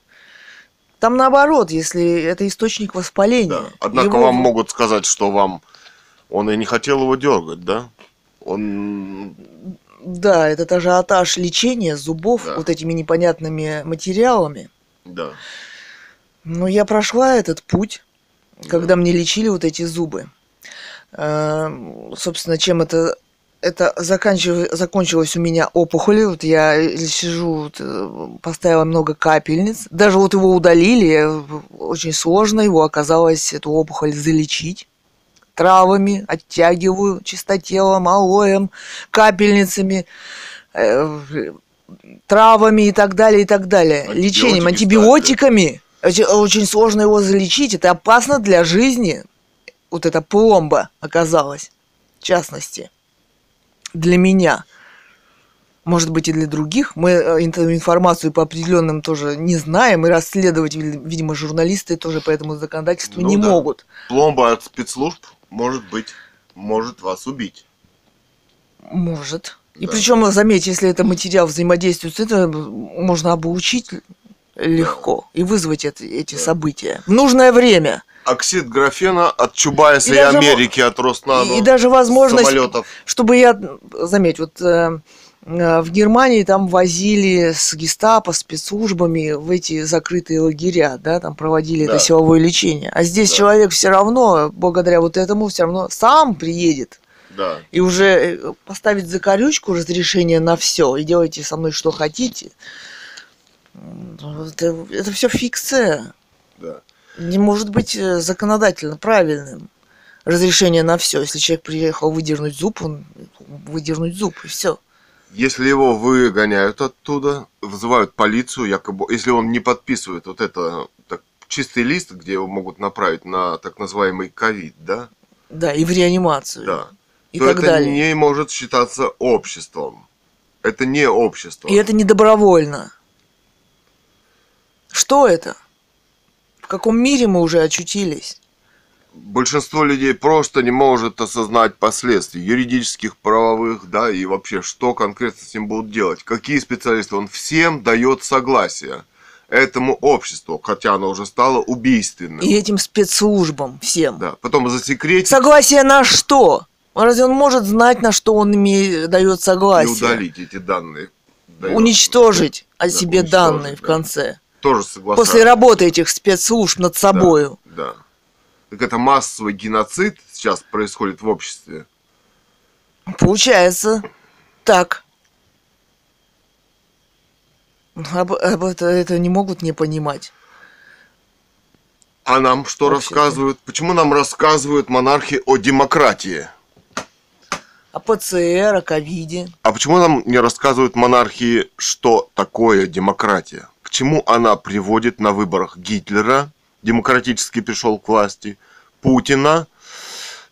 Speaker 1: Там наоборот, если это источник воспаления.
Speaker 2: Да. Однако
Speaker 1: его-
Speaker 2: вам могут сказать, что вам он и не хотел его дергать, да? Он
Speaker 1: Да, этот ажиотаж лечения зубов
Speaker 2: Да.
Speaker 1: вот этими непонятными материалами.
Speaker 2: да.
Speaker 1: Но я прошла этот путь, когда мне лечили вот эти зубы. Эм, Собственно, чем это это заканчив- закончилось у меня опухолью. Вот я сижу, вот, э, поставила много капельниц. Даже вот его удалили. э, Очень сложно его оказалось, эту опухоль залечить. Травами оттягиваю чистотелом, алоем, капельницами, э, травами и так далее, и так далее. Лечением,
Speaker 2: Антибиотики
Speaker 1: антибиотиками. Очень, очень сложно его залечить. Это опасно для жизни. Вот эта пломба оказалась, в частности, для меня. Может быть, и для других. Мы э, ин- информацию по определенным тоже не знаем, и расследовать, ви- видимо, журналисты тоже по этому законодательству
Speaker 2: Ну
Speaker 1: не
Speaker 2: да.
Speaker 1: могут.
Speaker 2: Пломба от спецслужб может быть, может вас убить.
Speaker 1: Может. И
Speaker 2: Да.
Speaker 1: причем, заметь, если это материал взаимодействует с этим, можно обучить легко и вызвать это- эти
Speaker 2: Да.
Speaker 1: события. В нужное время.
Speaker 2: Оксид графена от Чубайса
Speaker 1: И
Speaker 2: и,
Speaker 1: даже
Speaker 2: Америки, от Роснано,
Speaker 1: и, и даже возможность,
Speaker 2: самолетов.
Speaker 1: чтобы я, заметь, вот э, э, в Германии там возили с гестапо, спецслужбами в эти закрытые лагеря, да, там проводили
Speaker 2: Да.
Speaker 1: это силовое лечение. А здесь
Speaker 2: Да.
Speaker 1: человек все равно, благодаря вот этому, все равно сам приедет
Speaker 2: Да.
Speaker 1: и уже э, поставить закорючку разрешение на все и делайте со мной что хотите. М, Это, это все фикция.
Speaker 2: Да.
Speaker 1: Не может быть э, законодательно правильным разрешение на все. Если человек приехал выдернуть зуб, он выдернуть зуб, и все.
Speaker 2: Если его выгоняют оттуда, вызывают полицию, якобы, если он не подписывает вот это так, чистый лист, где его могут направить на так называемый ковид, да,
Speaker 1: Да, и в реанимацию.
Speaker 2: да,
Speaker 1: И
Speaker 2: то
Speaker 1: так
Speaker 2: это
Speaker 1: далее.
Speaker 2: не может считаться обществом. Это не общество.
Speaker 1: И это не добровольно. Что это? В каком мире мы уже очутились?
Speaker 2: Большинство людей просто не может осознать последствий юридических, правовых, да, и вообще, что конкретно с ним будут делать. Какие специалисты? Он всем дает согласие этому обществу, хотя оно уже стало убийственным.
Speaker 1: И этим спецслужбам всем.
Speaker 2: Да, потом засекретить
Speaker 1: Согласие на что? Разве он может знать, на что он имеет, дает
Speaker 2: и
Speaker 1: согласие?
Speaker 2: удалить эти данные. Дает.
Speaker 1: Уничтожить о
Speaker 2: Да,
Speaker 1: себе
Speaker 2: уничтожить,
Speaker 1: данные в
Speaker 2: да.
Speaker 1: конце.
Speaker 2: Тоже согласен.
Speaker 1: После работы этих спецслужб над собою.
Speaker 2: Да. Так это массовый геноцид сейчас происходит в обществе.
Speaker 1: Получается так. Об, об это, это не могут не понимать.
Speaker 2: А нам что
Speaker 1: Общество.
Speaker 2: рассказывают? Почему нам рассказывают монархи о демократии?
Speaker 1: О ПЦР, о ковиде.
Speaker 2: А почему нам не рассказывают монархии, что такое демократия? Чему она приводит на выборах Гитлера, демократически пришел к власти, Путина,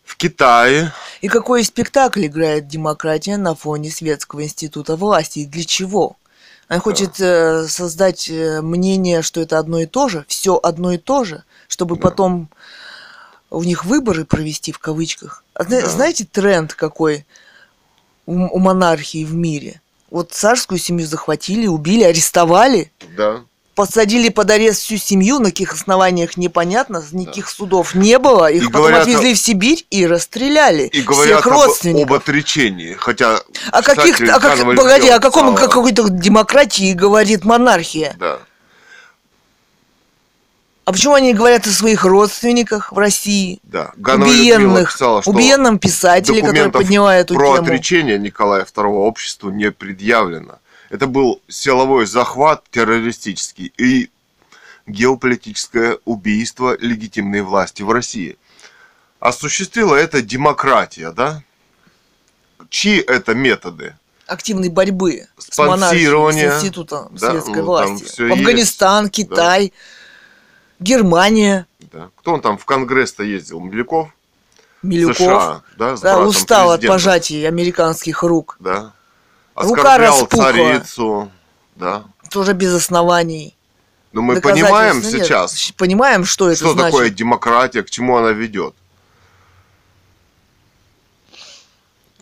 Speaker 2: в Китае,
Speaker 1: И какой спектакль играет демократия на фоне светского института власти? И для чего? Она хочет э, создать э, мнение, что это одно и то же, все одно и то же, чтобы
Speaker 2: Да.
Speaker 1: потом у них выборы провести в кавычках. А
Speaker 2: Да.
Speaker 1: Знаете тренд какой у, у монархии в мире? Вот царскую семью захватили, убили, арестовали,
Speaker 2: да,
Speaker 1: посадили под арест всю семью, на каких основаниях непонятно, никаких судов не было, их
Speaker 2: И
Speaker 1: потом
Speaker 2: говорят,
Speaker 1: отвезли в Сибирь и расстреляли
Speaker 2: и говорят
Speaker 1: всех
Speaker 2: об,
Speaker 1: родственников.
Speaker 2: об отречении, хотя...
Speaker 1: О каких, о как- погоди, о каком
Speaker 2: писала-
Speaker 1: какой-то демократии говорит монархия?
Speaker 2: Да.
Speaker 1: А почему они говорят о своих родственниках в России?
Speaker 2: Да. Людмила
Speaker 1: убиенных,
Speaker 2: писала, что
Speaker 1: убиенном писателе, который подняла эту
Speaker 2: про
Speaker 1: тему.
Speaker 2: отречение Николая II обществу не предъявлено. Это был силовой захват террористический и геополитическое убийство легитимной власти в России. Осуществила это демократия, да? Чьи это методы?
Speaker 1: Активной борьбы с монархией, с институтом
Speaker 2: Да,
Speaker 1: светской
Speaker 2: ну,
Speaker 1: власти. Афганистан,
Speaker 2: есть.
Speaker 1: Китай, Германия,
Speaker 2: Да. Кто он там в Конгресс-то ездил? Милюков?
Speaker 1: Милюков.
Speaker 2: США, да? С
Speaker 1: Да, устал от
Speaker 2: президента.
Speaker 1: пожатий американских рук.
Speaker 2: Да.
Speaker 1: Рука
Speaker 2: Оскорблял
Speaker 1: распухла.
Speaker 2: царицу. Да.
Speaker 1: Тоже без оснований.
Speaker 2: Но мы
Speaker 1: Доказательств
Speaker 2: понимаем
Speaker 1: нет.
Speaker 2: сейчас,
Speaker 1: Понимаем, что это
Speaker 2: что
Speaker 1: значит.
Speaker 2: такое демократия, к чему она ведет.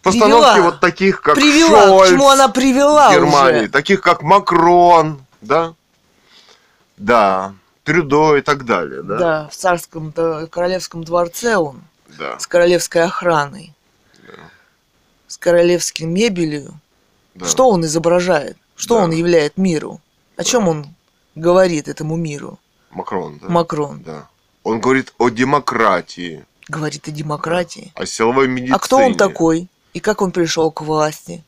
Speaker 2: Постановки
Speaker 1: Привела.
Speaker 2: вот таких, как
Speaker 1: привела,
Speaker 2: Шольц
Speaker 1: к чему она привела
Speaker 2: в Германии,
Speaker 1: уже.
Speaker 2: таких как Макрон, да? Да, Трюдо и так далее, да?
Speaker 1: Да, в царском да, королевском дворце он,
Speaker 2: Да,
Speaker 1: с королевской охраной,
Speaker 2: Да.
Speaker 1: с королевским мебелью.
Speaker 2: да.
Speaker 1: Что он изображает? Что
Speaker 2: Да.
Speaker 1: он являет миру? О чем он говорит этому миру?
Speaker 2: Макрон, да?
Speaker 1: Макрон
Speaker 2: Да. Он говорит о демократии,
Speaker 1: говорит о демократии.
Speaker 2: о силовой медицине.
Speaker 1: А кто он такой? И как он пришел к власти?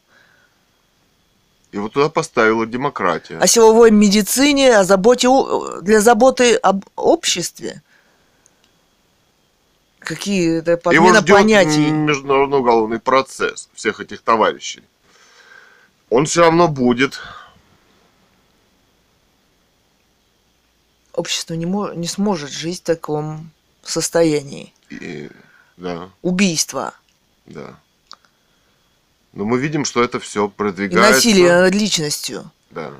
Speaker 2: И вот туда поставила демократия.
Speaker 1: О силовой медицине, о заботе для заботы об обществе. Какие это
Speaker 2: Его
Speaker 1: подмена
Speaker 2: ждет
Speaker 1: понятий.
Speaker 2: международный уголовный процесс всех этих товарищей. Он все равно будет.
Speaker 1: Общество не, не сможет жить в таком состоянии.
Speaker 2: И, да,
Speaker 1: Убийства
Speaker 2: да. Но мы видим, что это все
Speaker 1: и
Speaker 2: продвигается.
Speaker 1: насилие над личностью.
Speaker 2: Да.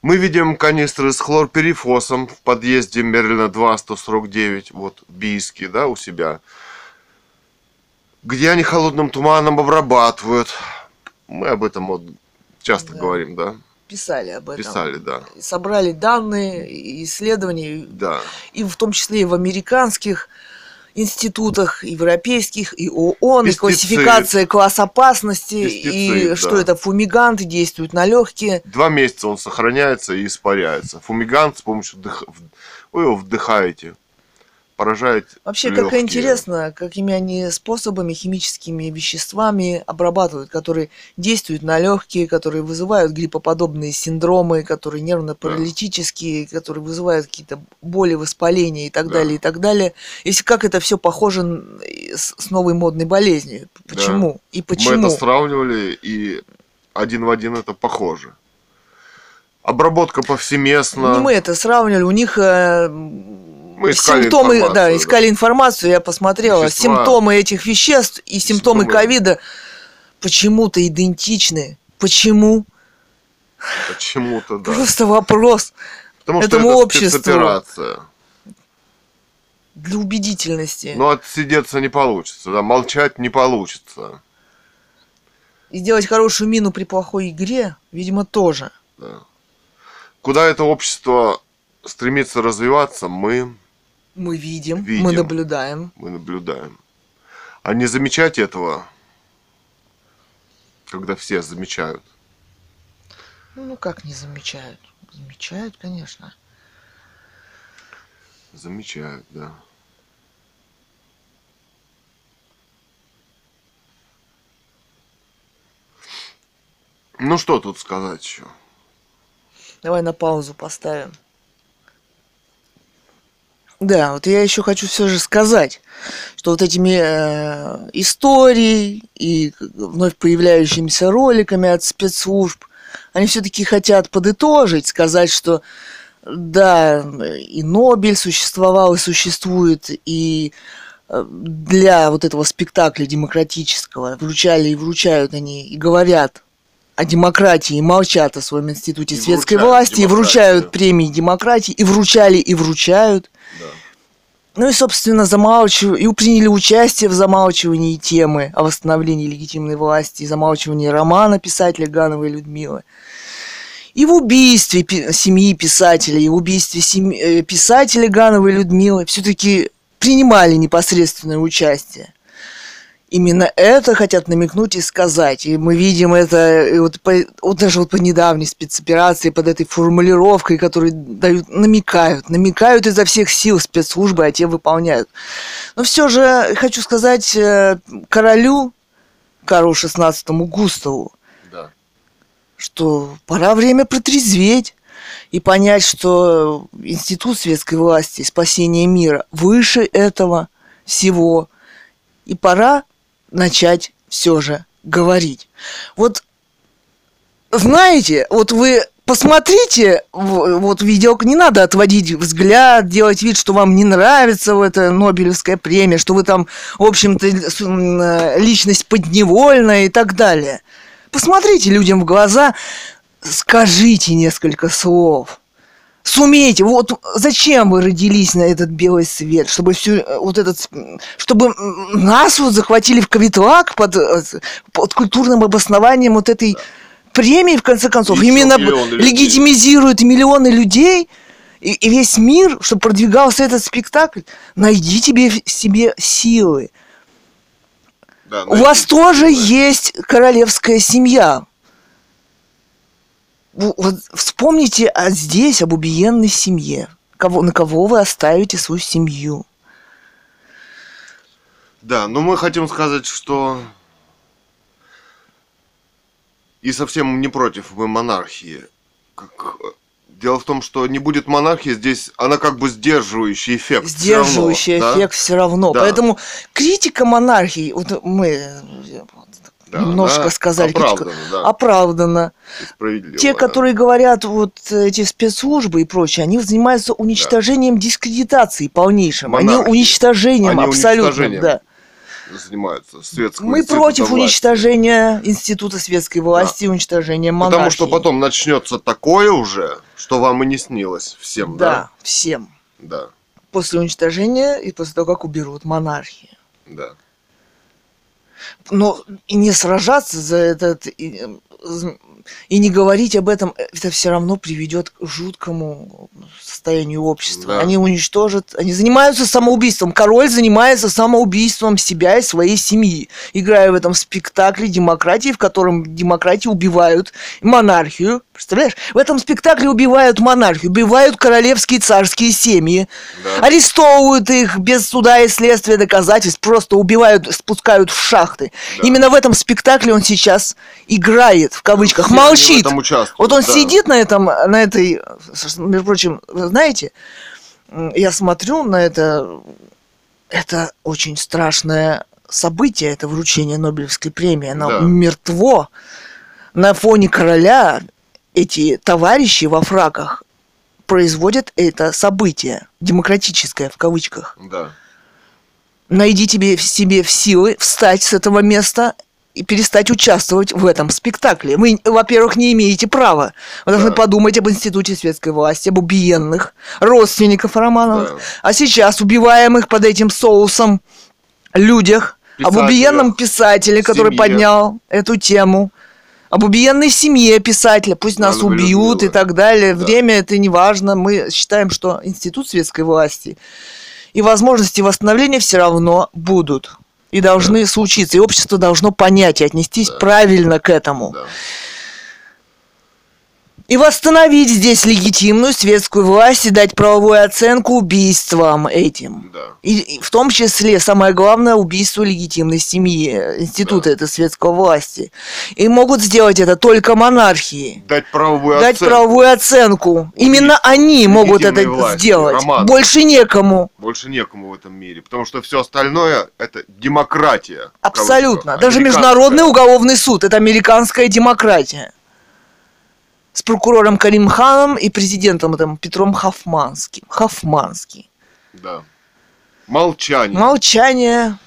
Speaker 2: Мы видим канистры с хлорперифосом в подъезде Мерлина 2, 149, вот в Бийске, да, у себя. Где они холодным туманом обрабатывают. Мы об этом вот часто
Speaker 1: Да.
Speaker 2: говорим, да?
Speaker 1: Писали об этом.
Speaker 2: Писали, да.
Speaker 1: Собрали данные, и исследования,
Speaker 2: Да.
Speaker 1: и в том числе и в американских институтах, европейских, и ООН, и
Speaker 2: Пестицид.
Speaker 1: классификация класс опасности, и
Speaker 2: Пестицид,
Speaker 1: что
Speaker 2: да.
Speaker 1: это фумиганты действуют на легкие.
Speaker 2: Два месяца он сохраняется и испаряется. Фумигант с помощью дых... Вы его вдыхаете. Поражает
Speaker 1: Вообще, как
Speaker 2: легкие.
Speaker 1: интересно, какими они способами, химическими веществами обрабатывают, которые действуют на легкие, которые вызывают гриппоподобные синдромы, которые нервно-паралитические, которые вызывают какие-то боли, воспаления и так
Speaker 2: Да.
Speaker 1: далее, и так далее. Если как это все похоже с, новой модной болезнью. Почему? И
Speaker 2: Мы
Speaker 1: почему?
Speaker 2: это сравнивали, и один в один это похоже. Обработка повсеместно.
Speaker 1: Не мы это сравнивали, у них э,
Speaker 2: Мы искали
Speaker 1: симптомы, да,
Speaker 2: да.
Speaker 1: искали информацию, я посмотрела,
Speaker 2: Вещества.
Speaker 1: симптомы этих веществ и симптомы ковида почему-то идентичны. Почему?
Speaker 2: Почему-то, да.
Speaker 1: Просто вопрос
Speaker 2: Потому что
Speaker 1: этому
Speaker 2: это
Speaker 1: обществу.
Speaker 2: спецоперация.
Speaker 1: для убедительности.
Speaker 2: Но отсидеться не получится, да, молчать не получится.
Speaker 1: И сделать хорошую мину при плохой игре, видимо, тоже.
Speaker 2: да. Куда это общество стремится развиваться, мы,
Speaker 1: Мы видим,
Speaker 2: Видим.
Speaker 1: мы наблюдаем.
Speaker 2: мы наблюдаем. А не замечать этого, когда все замечают.
Speaker 1: Ну, как не замечают? Замечают, конечно.
Speaker 2: Замечают, да. Ну что тут сказать еще?
Speaker 1: Давай на паузу поставим. Да, вот я еще хочу все же сказать, что вот этими э, историей и вновь появляющимися роликами от спецслужб, они все-таки хотят подытожить, сказать, что да, и Нобель существовал и существует, и э, для вот этого спектакля демократического вручали и вручают они, и говорят о демократии, молчат о своем институте
Speaker 2: И
Speaker 1: светской власти, и вручают премии демократии, и вручали, и вручают.
Speaker 2: Да.
Speaker 1: Ну и, собственно, замалчивают, и приняли участие в замалчивании темы о восстановлении легитимной власти, и замалчивании романа писателя Гановой Людмилы. И в убийстве пи- семьи писателя, и в убийстве семьи, э, писателя Гановой Людмилы все-таки принимали непосредственное участие. Именно это хотят намекнуть и сказать. И мы видим это и вот, по- вот даже вот по недавней спецоперации, под этой формулировкой, которую дают, намекают, намекают изо всех сил спецслужбы, а те выполняют. Но все же хочу сказать э, королю, Карлу XVI Густаву,
Speaker 2: Да.
Speaker 1: что пора время протрезветь и понять, что институт светской власти, спасения мира выше этого всего. И пора начать все же говорить. Вот знаете, вот вы посмотрите, вот видео, не надо отводить взгляд, делать вид, что вам не нравится вот эта Нобелевская премия, что вы там, в общем-то, э, личность подневольная и так далее. Посмотрите людям в глаза, скажите несколько слов. Сумейте, вот зачем вы родились на этот белый свет, чтобы все вот этот, чтобы нас вот захватили в Кавитлак под, под культурным обоснованием вот этой премии, в конце концов, и именно легитимизируют миллионы людей и, и весь мир, чтобы продвигался этот спектакль. Найди тебе себе силы. Да, У вас тоже есть королевская семья. Вот вспомните а здесь об убиенной семье. Кого, на кого вы оставите свою семью?
Speaker 2: Да, но мы хотим сказать, что и совсем не против мы монархии. Как... Дело в том, что не будет монархии, здесь она как бы сдерживающий эффект.
Speaker 1: Сдерживающий все равно, эффект да? все равно. Да. Поэтому критика монархии, вот мы да, немножко сказали.
Speaker 2: Оправдано, да.
Speaker 1: Оправдано. Те, да. которые говорят, вот эти спецслужбы и прочее, они занимаются уничтожением да. дискредитации полнейшим. Монархии. Они уничтожением они абсолютно. Уничтожением. Да
Speaker 2: занимаются светского
Speaker 1: Мы против власти. уничтожения института светской власти, да. уничтожения монархии.
Speaker 2: Потому что потом начнется такое уже, что вам и не снилось всем, да?
Speaker 1: Да, всем.
Speaker 2: Да.
Speaker 1: После уничтожения и после того, как уберут монархию.
Speaker 2: Да
Speaker 1: но и не сражаться за этот и, и не говорить об этом, это все равно приведет к жуткому состоянию общества. Да. Они уничтожат, они занимаются самоубийством. Король занимается самоубийством себя и своей семьи, играя в этом спектакле демократии, в котором демократии убивают монархию. Представляешь? В этом спектакле убивают монархию, убивают королевские царские семьи, да. арестовывают их без суда и следствия доказательств, просто убивают, спускают в шахты. Да. Именно в этом спектакле он сейчас играет, в кавычках, молчит. Вот он да. сидит на этом, на этой, между прочим, знаете, я смотрю на это, это очень страшное событие, это вручение Нобелевской премии, оно да. мертво. На фоне короля эти товарищи во фраках производят это событие, демократическое в кавычках.
Speaker 2: Да.
Speaker 1: Найди тебе в себе в силы встать с этого места и перестать участвовать в этом спектакле. Вы, во-первых, не имеете права. Вы должны да. подумать об институте светской власти, об убиенных, родственников Романовых, да. а сейчас убиваемых под этим соусом людях, Писателя, об убиенном писателе, который семье. поднял эту тему, об убиенной семье писателя, пусть нас убьют и так далее. Да. Время это не важно. Мы считаем, что институт светской власти и возможности восстановления все равно будут и должны да. случиться, и общество должно понять и отнестись да. правильно к этому. Да и восстановить здесь легитимную светскую власть и дать правовую оценку убийствам этим.
Speaker 2: Да.
Speaker 1: И, и в том числе, самое главное, убийство легитимной семьи, института да. этой светской власти. И могут сделать это только монархии.
Speaker 2: Дать правовую
Speaker 1: дать
Speaker 2: оценку.
Speaker 1: правовую оценку. Убийство. Именно они могут это власти. сделать. Роман. Больше некому.
Speaker 2: Больше некому в этом мире. Потому что все остальное это демократия.
Speaker 1: Абсолютно. Даже Международный уголовный суд это американская демократия с прокурором Карим Ханом и президентом там, Петром Хафманским. Хафманский.
Speaker 2: Да. Молчание.
Speaker 1: Молчание.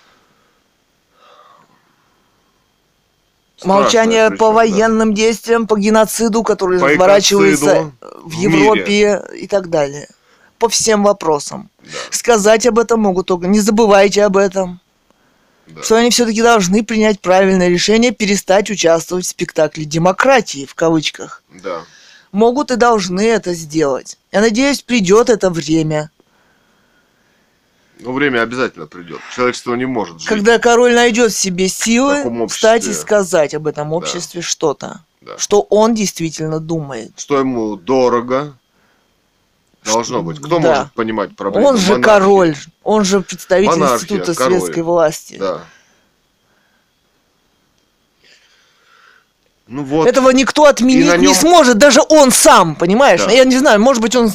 Speaker 1: Страшное Молчание причем, по военным да. действиям, по геноциду, который по разворачивается в Европе в и так далее. По всем вопросам. Да. Сказать об этом могут только. Не забывайте об этом да. что они все-таки должны принять правильное решение перестать участвовать в спектакле демократии, в кавычках.
Speaker 2: Да.
Speaker 1: Могут и должны это сделать. Я надеюсь, придет это время.
Speaker 2: Ну, время обязательно придет. Человечество не может жить.
Speaker 1: Когда король найдет в себе силы встать и сказать об этом обществе да. что-то. Да. Что он действительно думает.
Speaker 2: Что ему дорого, Должно быть. Кто да. может понимать проблему?
Speaker 1: Он же Монархия. король, он же представитель Монархия, института король. светской власти.
Speaker 2: Да. Ну вот.
Speaker 1: Этого никто отменить нем... не сможет, даже он сам, понимаешь? Да. Я не знаю, может быть, он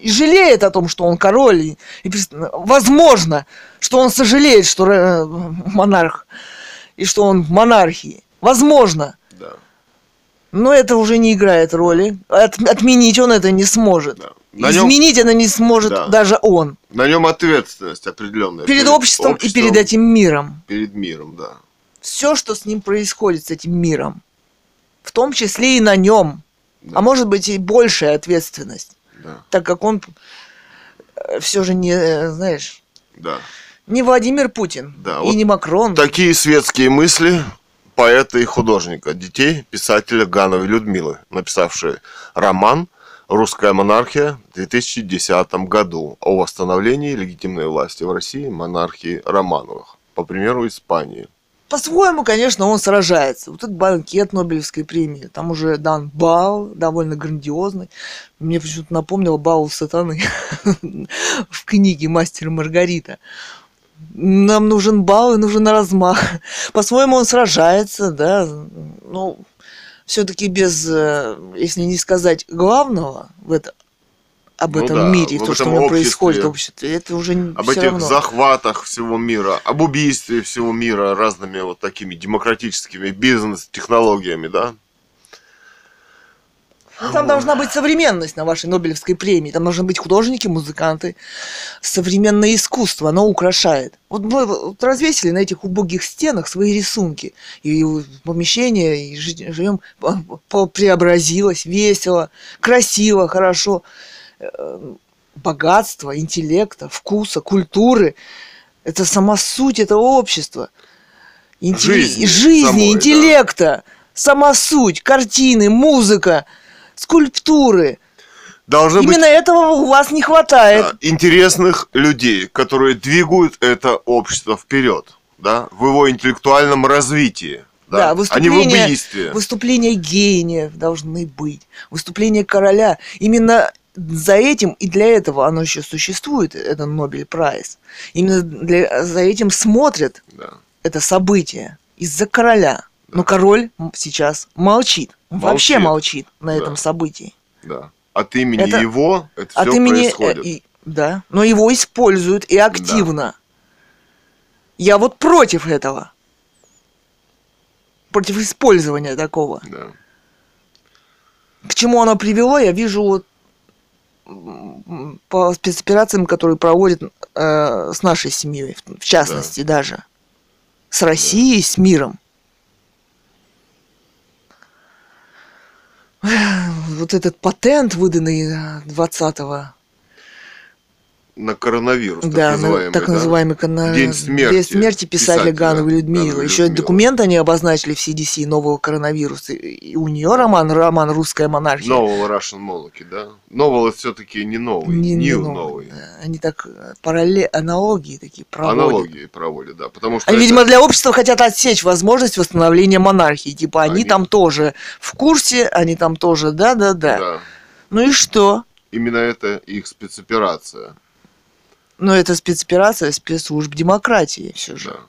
Speaker 1: и жалеет о том, что он король. И, и, возможно, что он сожалеет, что э, монарх, и что он в монархии. Возможно.
Speaker 2: Да.
Speaker 1: Но это уже не играет роли. От, отменить он это не сможет. Да. На Изменить нем... она не сможет да. даже он.
Speaker 2: На нем ответственность определенная.
Speaker 1: Перед, перед обществом, обществом и перед этим миром.
Speaker 2: Перед миром, да.
Speaker 1: Все, что с ним происходит, с этим миром, в том числе и на нем,
Speaker 2: Да.
Speaker 1: А может быть и большая ответственность,
Speaker 2: Да,
Speaker 1: так как он все же не, э, знаешь,
Speaker 2: да.
Speaker 1: не Владимир Путин
Speaker 2: Да,
Speaker 1: и
Speaker 2: вот
Speaker 1: не Макрон.
Speaker 2: Такие светские мысли поэта и художника, детей писателя Гановой Людмилы, написавшей роман «Русская монархия» в 2010 году о восстановлении легитимной власти в России монархии Романовых, по примеру Испании.
Speaker 1: По-своему, конечно, он сражается. Вот этот банкет Нобелевской премии, там уже дан бал, довольно грандиозный. Мне почему-то напомнил бал сатаны [LAUGHS] в книге «Мастер Маргарита». Нам нужен бал и нужен размах. По-своему он сражается, да, ну, все-таки без, э, если не сказать главного в это, об
Speaker 2: Ну
Speaker 1: этом
Speaker 2: да,
Speaker 1: мире, то, что
Speaker 2: этом
Speaker 1: нем
Speaker 2: обществе.
Speaker 1: происходит в обществе, это уже
Speaker 2: Об
Speaker 1: все
Speaker 2: этих
Speaker 1: равно.
Speaker 2: захватах всего мира, об убийстве всего мира разными вот такими демократическими бизнес-технологиями, да?
Speaker 1: Там должна быть современность на вашей Нобелевской премии. Там должны быть художники, музыканты. Современное искусство, оно украшает. Вот мы вот развесили на этих убогих стенах свои рисунки. И помещение, и жи- живем, по- преобразилось, весело, красиво, хорошо. Э, Богатство, интеллекта, вкуса, культуры. Это сама суть этого общества. Интелли-
Speaker 2: Жизни
Speaker 1: жизни
Speaker 2: самой, да.
Speaker 1: интеллекта, сама суть, картины, музыка, скульптуры.
Speaker 2: Должны быть
Speaker 1: Именно этого у вас не хватает.
Speaker 2: интересных людей, которые двигают это общество вперед, да, в его интеллектуальном развитии, да,
Speaker 1: Да,
Speaker 2: а не в
Speaker 1: выступления-
Speaker 2: убийстве.
Speaker 1: Выступления гениев должны быть. Выступления короля. Именно за этим и для этого оно еще существует, это Нобель Прайс. Именно для, за этим смотрят
Speaker 2: Да.
Speaker 1: это событие из-за короля. Но король сейчас молчит. Он Вообще молчит на
Speaker 2: Да.
Speaker 1: этом событии.
Speaker 2: Да. От имени
Speaker 1: Это-
Speaker 2: его это
Speaker 1: От
Speaker 2: все
Speaker 1: имени... э,
Speaker 2: происходит.
Speaker 1: и- да, но его используют и активно. Я вот против этого. Против использования такого.
Speaker 2: Да.
Speaker 1: К чему оно привело, я вижу вот по спецоперациям, которые проводят э, с нашей семьей, в, в частности даже. С Россией, с миром. Вот этот патент, выданный э, 20-го,
Speaker 2: На коронавирус, так
Speaker 1: да, на-
Speaker 2: называемый.
Speaker 1: так
Speaker 2: да?
Speaker 1: называемый кана-
Speaker 2: День смерти
Speaker 1: День смерти писателя Гановой Людмилы.
Speaker 2: Гановой
Speaker 1: Еще
Speaker 2: Людмилы.
Speaker 1: документ они обозначили в CDC нового коронавируса. И у нее роман, роман «Русская монархия».
Speaker 2: Нового Russian Monarchy, да? Нового все-таки не новый,
Speaker 1: Не- не новый,
Speaker 2: новый.
Speaker 1: да. Они так параллель, аналогии такие проводят.
Speaker 2: Аналогии проводят, да. Потому что
Speaker 1: Они,
Speaker 2: это-
Speaker 1: видимо, для общества хотят отсечь возможность восстановления монархии. Типа, они,
Speaker 2: Они-
Speaker 1: там тоже в курсе, они там тоже, да-да-да.
Speaker 2: да,
Speaker 1: Ну и что?
Speaker 2: именно это их спецоперация.
Speaker 1: Ну, это спецоперация спецслужб демократии все же.
Speaker 2: Да,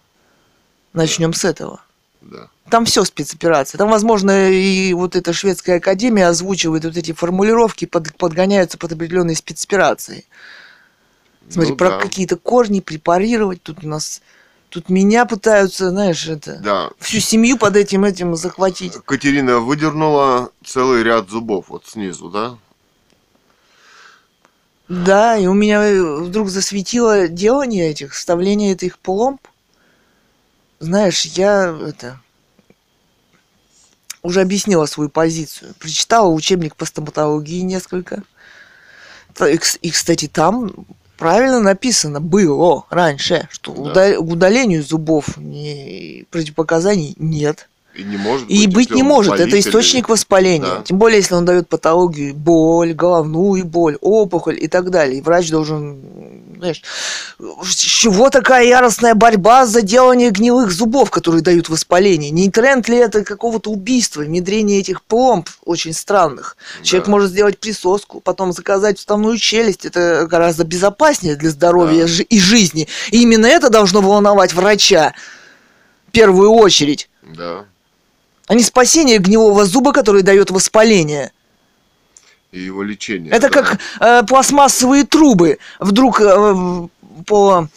Speaker 1: Начнем с этого.
Speaker 2: да.
Speaker 1: Там все спецоперация. Там, возможно, и вот эта шведская академия озвучивает вот эти формулировки, под- подгоняются под определенные спецоперации. Смотри,
Speaker 2: Ну
Speaker 1: про
Speaker 2: да.
Speaker 1: какие-то корни препарировать. Тут у нас... Тут меня пытаются, знаешь, это...
Speaker 2: Да.
Speaker 1: Всю семью под этим этим захватить.
Speaker 2: Катерина выдернула целый ряд зубов вот снизу, да?
Speaker 1: Да, и у меня э, вдруг засветило делание этих, вставление этих пломб. Знаешь, я это уже объяснила свою позицию. Прочитала учебник по стоматологии несколько. И, кс- и, кстати, там правильно написано было раньше, что
Speaker 2: Да.
Speaker 1: удалению зубов не, противопоказаний нет.
Speaker 2: И не может
Speaker 1: И
Speaker 2: быть,
Speaker 1: быть
Speaker 2: если
Speaker 1: не может, это
Speaker 2: или-
Speaker 1: источник воспаления.
Speaker 2: Да.
Speaker 1: Тем более, если он дает патологию, боль, головную боль, опухоль и так далее. И врач должен, знаешь, с чего такая яростная борьба за делание гнилых зубов, которые дают воспаление? Не тренд ли это какого-то убийства, внедрение этих пломб очень странных? Человек
Speaker 2: Да.
Speaker 1: может сделать присоску, потом заказать вставную челюсть. Это гораздо безопаснее для здоровья
Speaker 2: Да.
Speaker 1: и жизни. И именно это должно волновать врача в первую очередь
Speaker 2: Да.
Speaker 1: А не спасение гнилого зуба, который дает воспаление.
Speaker 2: И его лечение.
Speaker 1: Это
Speaker 2: да.
Speaker 1: как э, пластмассовые трубы. Вдруг э, по,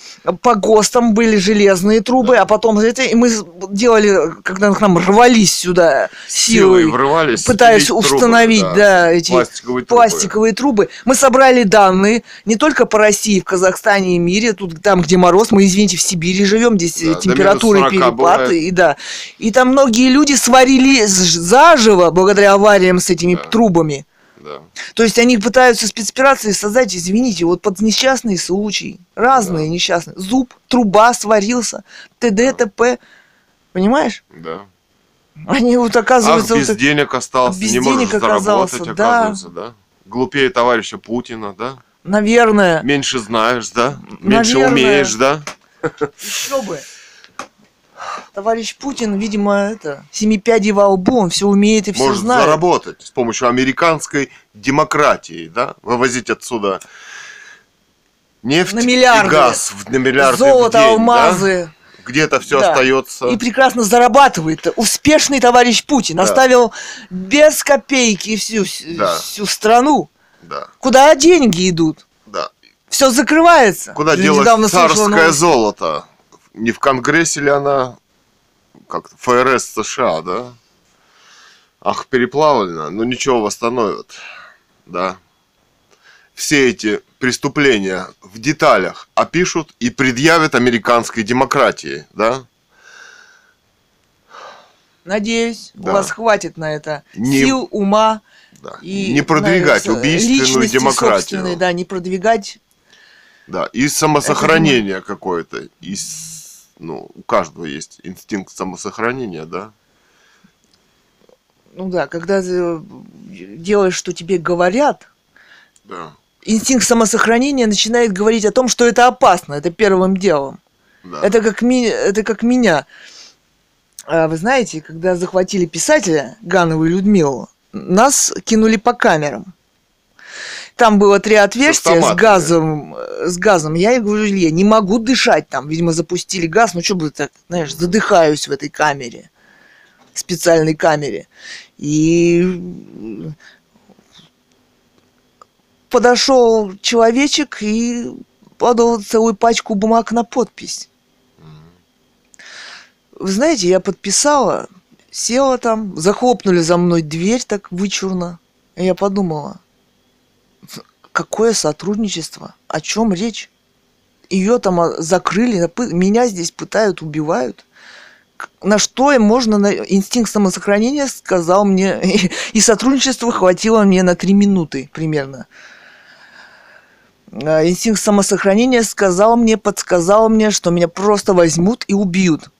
Speaker 1: по ГОСТам были железные трубы, а потом это, и мы делали, когда к нам рвались сюда силой,
Speaker 2: Силой врывались,
Speaker 1: пытаясь
Speaker 2: пилить трубы,
Speaker 1: установить,
Speaker 2: да,
Speaker 1: да, эти
Speaker 2: пластиковые трубы.
Speaker 1: пластиковые трубы. Мы собрали данные не только по России, в Казахстане и мире, тут там, где мороз, мы, извините, в Сибири живем, здесь
Speaker 2: Да,
Speaker 1: э,
Speaker 2: до
Speaker 1: температуры
Speaker 2: минус 40
Speaker 1: перепад,
Speaker 2: бывает.
Speaker 1: и да. И там многие люди сварили заживо благодаря авариям с этими
Speaker 2: Да.
Speaker 1: трубами.
Speaker 2: Да.
Speaker 1: То есть они пытаются спецоперации создать, извините, вот под несчастный случай. Разные
Speaker 2: Да.
Speaker 1: несчастные. Зуб, труба сварился, т.д. т.п. Понимаешь?
Speaker 2: Да.
Speaker 1: Они вот
Speaker 2: Ах,
Speaker 1: оказываются...
Speaker 2: без
Speaker 1: вот
Speaker 2: денег остался,
Speaker 1: без
Speaker 2: не можешь
Speaker 1: денег
Speaker 2: заработать,
Speaker 1: оказался, да.
Speaker 2: оказывается, да. Глупее товарища Путина, да?
Speaker 1: Наверное.
Speaker 2: Меньше знаешь, да? Меньше
Speaker 1: Наверное.
Speaker 2: умеешь, да?
Speaker 1: Еще бы. Товарищ Путин, видимо, это, семи пядей во лбу, он все умеет и все
Speaker 2: Может
Speaker 1: знает.
Speaker 2: заработать с помощью американской демократии, да? Вывозить отсюда нефть
Speaker 1: На миллиарды.
Speaker 2: и газ в, на миллиарды в
Speaker 1: Золото,
Speaker 2: день,
Speaker 1: алмазы.
Speaker 2: да? Где-то все
Speaker 1: Да.
Speaker 2: остается.
Speaker 1: И прекрасно зарабатывает. Успешный товарищ Путин
Speaker 2: Да.
Speaker 1: оставил без копейки всю,
Speaker 2: Да.
Speaker 1: всю страну.
Speaker 2: Да,
Speaker 1: Куда деньги идут?
Speaker 2: да.
Speaker 1: Все закрывается.
Speaker 2: Куда делать
Speaker 1: недавно слышала
Speaker 2: царское
Speaker 1: новость.
Speaker 2: золото? Не в Конгрессе ли она? Как ФРС США, да? Ах, переплавлено, но ничего восстановят. Да. Все эти преступления в деталях опишут и предъявят американской демократии, да?
Speaker 1: Надеюсь,
Speaker 2: Да.
Speaker 1: у вас хватит на это
Speaker 2: Не-
Speaker 1: сил, ума
Speaker 2: да.
Speaker 1: и
Speaker 2: не продвигать
Speaker 1: знаете,
Speaker 2: убийственную демократию.
Speaker 1: да, не продвигать.
Speaker 2: Да, и самосохранение какое-то. И ну, у каждого есть инстинкт самосохранения, да?
Speaker 1: Ну да, когда ты делаешь, что тебе говорят,
Speaker 2: Да.
Speaker 1: инстинкт самосохранения начинает говорить о том, что это опасно, это первым делом.
Speaker 2: да.
Speaker 1: Это как, ми- это как меня. А, Вы знаете, когда захватили писателя Ганову и Людмилу, нас кинули по камерам. Там было три отверстия с газом, с газом. Я ей говорю, я не могу дышать там. Видимо, запустили газ. Ну, что бы так, знаешь, задыхаюсь в этой камере. Специальной камере. И подошел человечек и подал целую пачку бумаг на подпись. Вы знаете, я подписала, села там, захлопнули за мной дверь так вычурно. И я подумала, какое сотрудничество, о чем речь? Ее там а, закрыли, меня здесь пытают, убивают. На что можно, на... инстинкт самосохранения сказал мне, [LAUGHS] и, сотрудничества хватило мне на три минуты примерно. А, Инстинкт самосохранения сказал мне, подсказал мне, что меня просто возьмут и убьют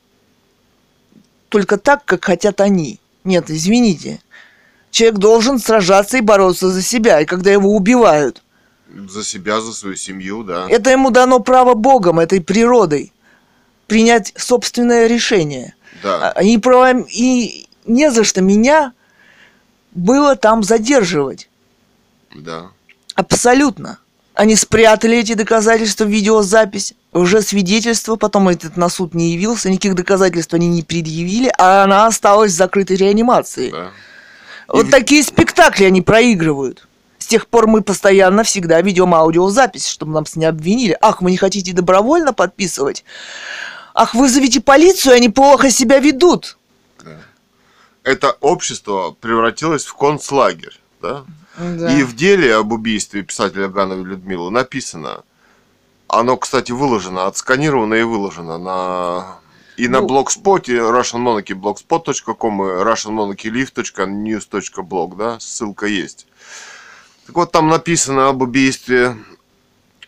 Speaker 1: только так, как хотят они. Нет, извините. Человек должен сражаться и бороться за себя, и когда его убивают,
Speaker 2: За себя, за свою семью, да.
Speaker 1: это ему дано право Богом, этой природой, принять собственное решение.
Speaker 2: Да.
Speaker 1: А- И, про- и не за что меня было там задерживать.
Speaker 2: Да.
Speaker 1: Абсолютно. Они спрятали эти доказательства в видеозапись, уже свидетельство, потом этот на суд не явился, никаких доказательств они не предъявили, а она осталась в закрытой реанимации.
Speaker 2: Да.
Speaker 1: Вот
Speaker 2: И
Speaker 1: такие спектакли они проигрывают. С тех пор мы постоянно всегда ведем аудиозапись, чтобы нас не обвинили. Ах, вы не хотите добровольно подписывать? Ах, вызовите полицию, они плохо себя ведут.
Speaker 2: Это общество превратилось в концлагерь, да?
Speaker 1: Да.
Speaker 2: И в деле об убийстве писателя Гановой Людмилы написано, оно, кстати, выложено, отсканировано и выложено на и на
Speaker 1: Ну-
Speaker 2: блогспоте russianmonarchyblogspot.com и russianmonarchylive.news.blog, да, ссылка есть. Так вот, там написано об убийстве,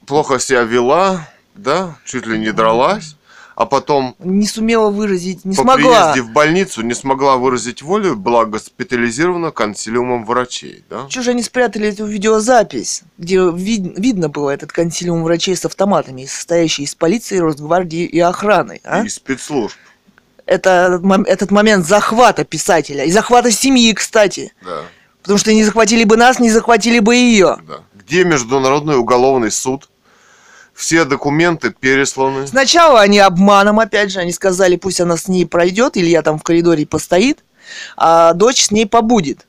Speaker 2: плохо себя вела, да, чуть ли не дралась, а потом
Speaker 1: Не сумела выразить, не
Speaker 2: по
Speaker 1: смогла.
Speaker 2: приезде в больницу не смогла выразить волю, была госпитализирована консилиумом врачей, да?
Speaker 1: Чего же они спрятали эту видеозапись, где вид- видно было этот консилиум врачей с автоматами, состоящий из полиции, Росгвардии и охраны. а?
Speaker 2: И спецслужб,
Speaker 1: Это этот момент захвата писателя. И захвата семьи, кстати.
Speaker 2: да,
Speaker 1: Потому что не захватили бы нас, не захватили бы ее.
Speaker 2: да. Где Международный уголовный суд? Все документы пересланы.
Speaker 1: Сначала они обманом, опять же, они сказали, пусть она с ней пройдет, или я там в коридоре постоит, а дочь с ней побудет.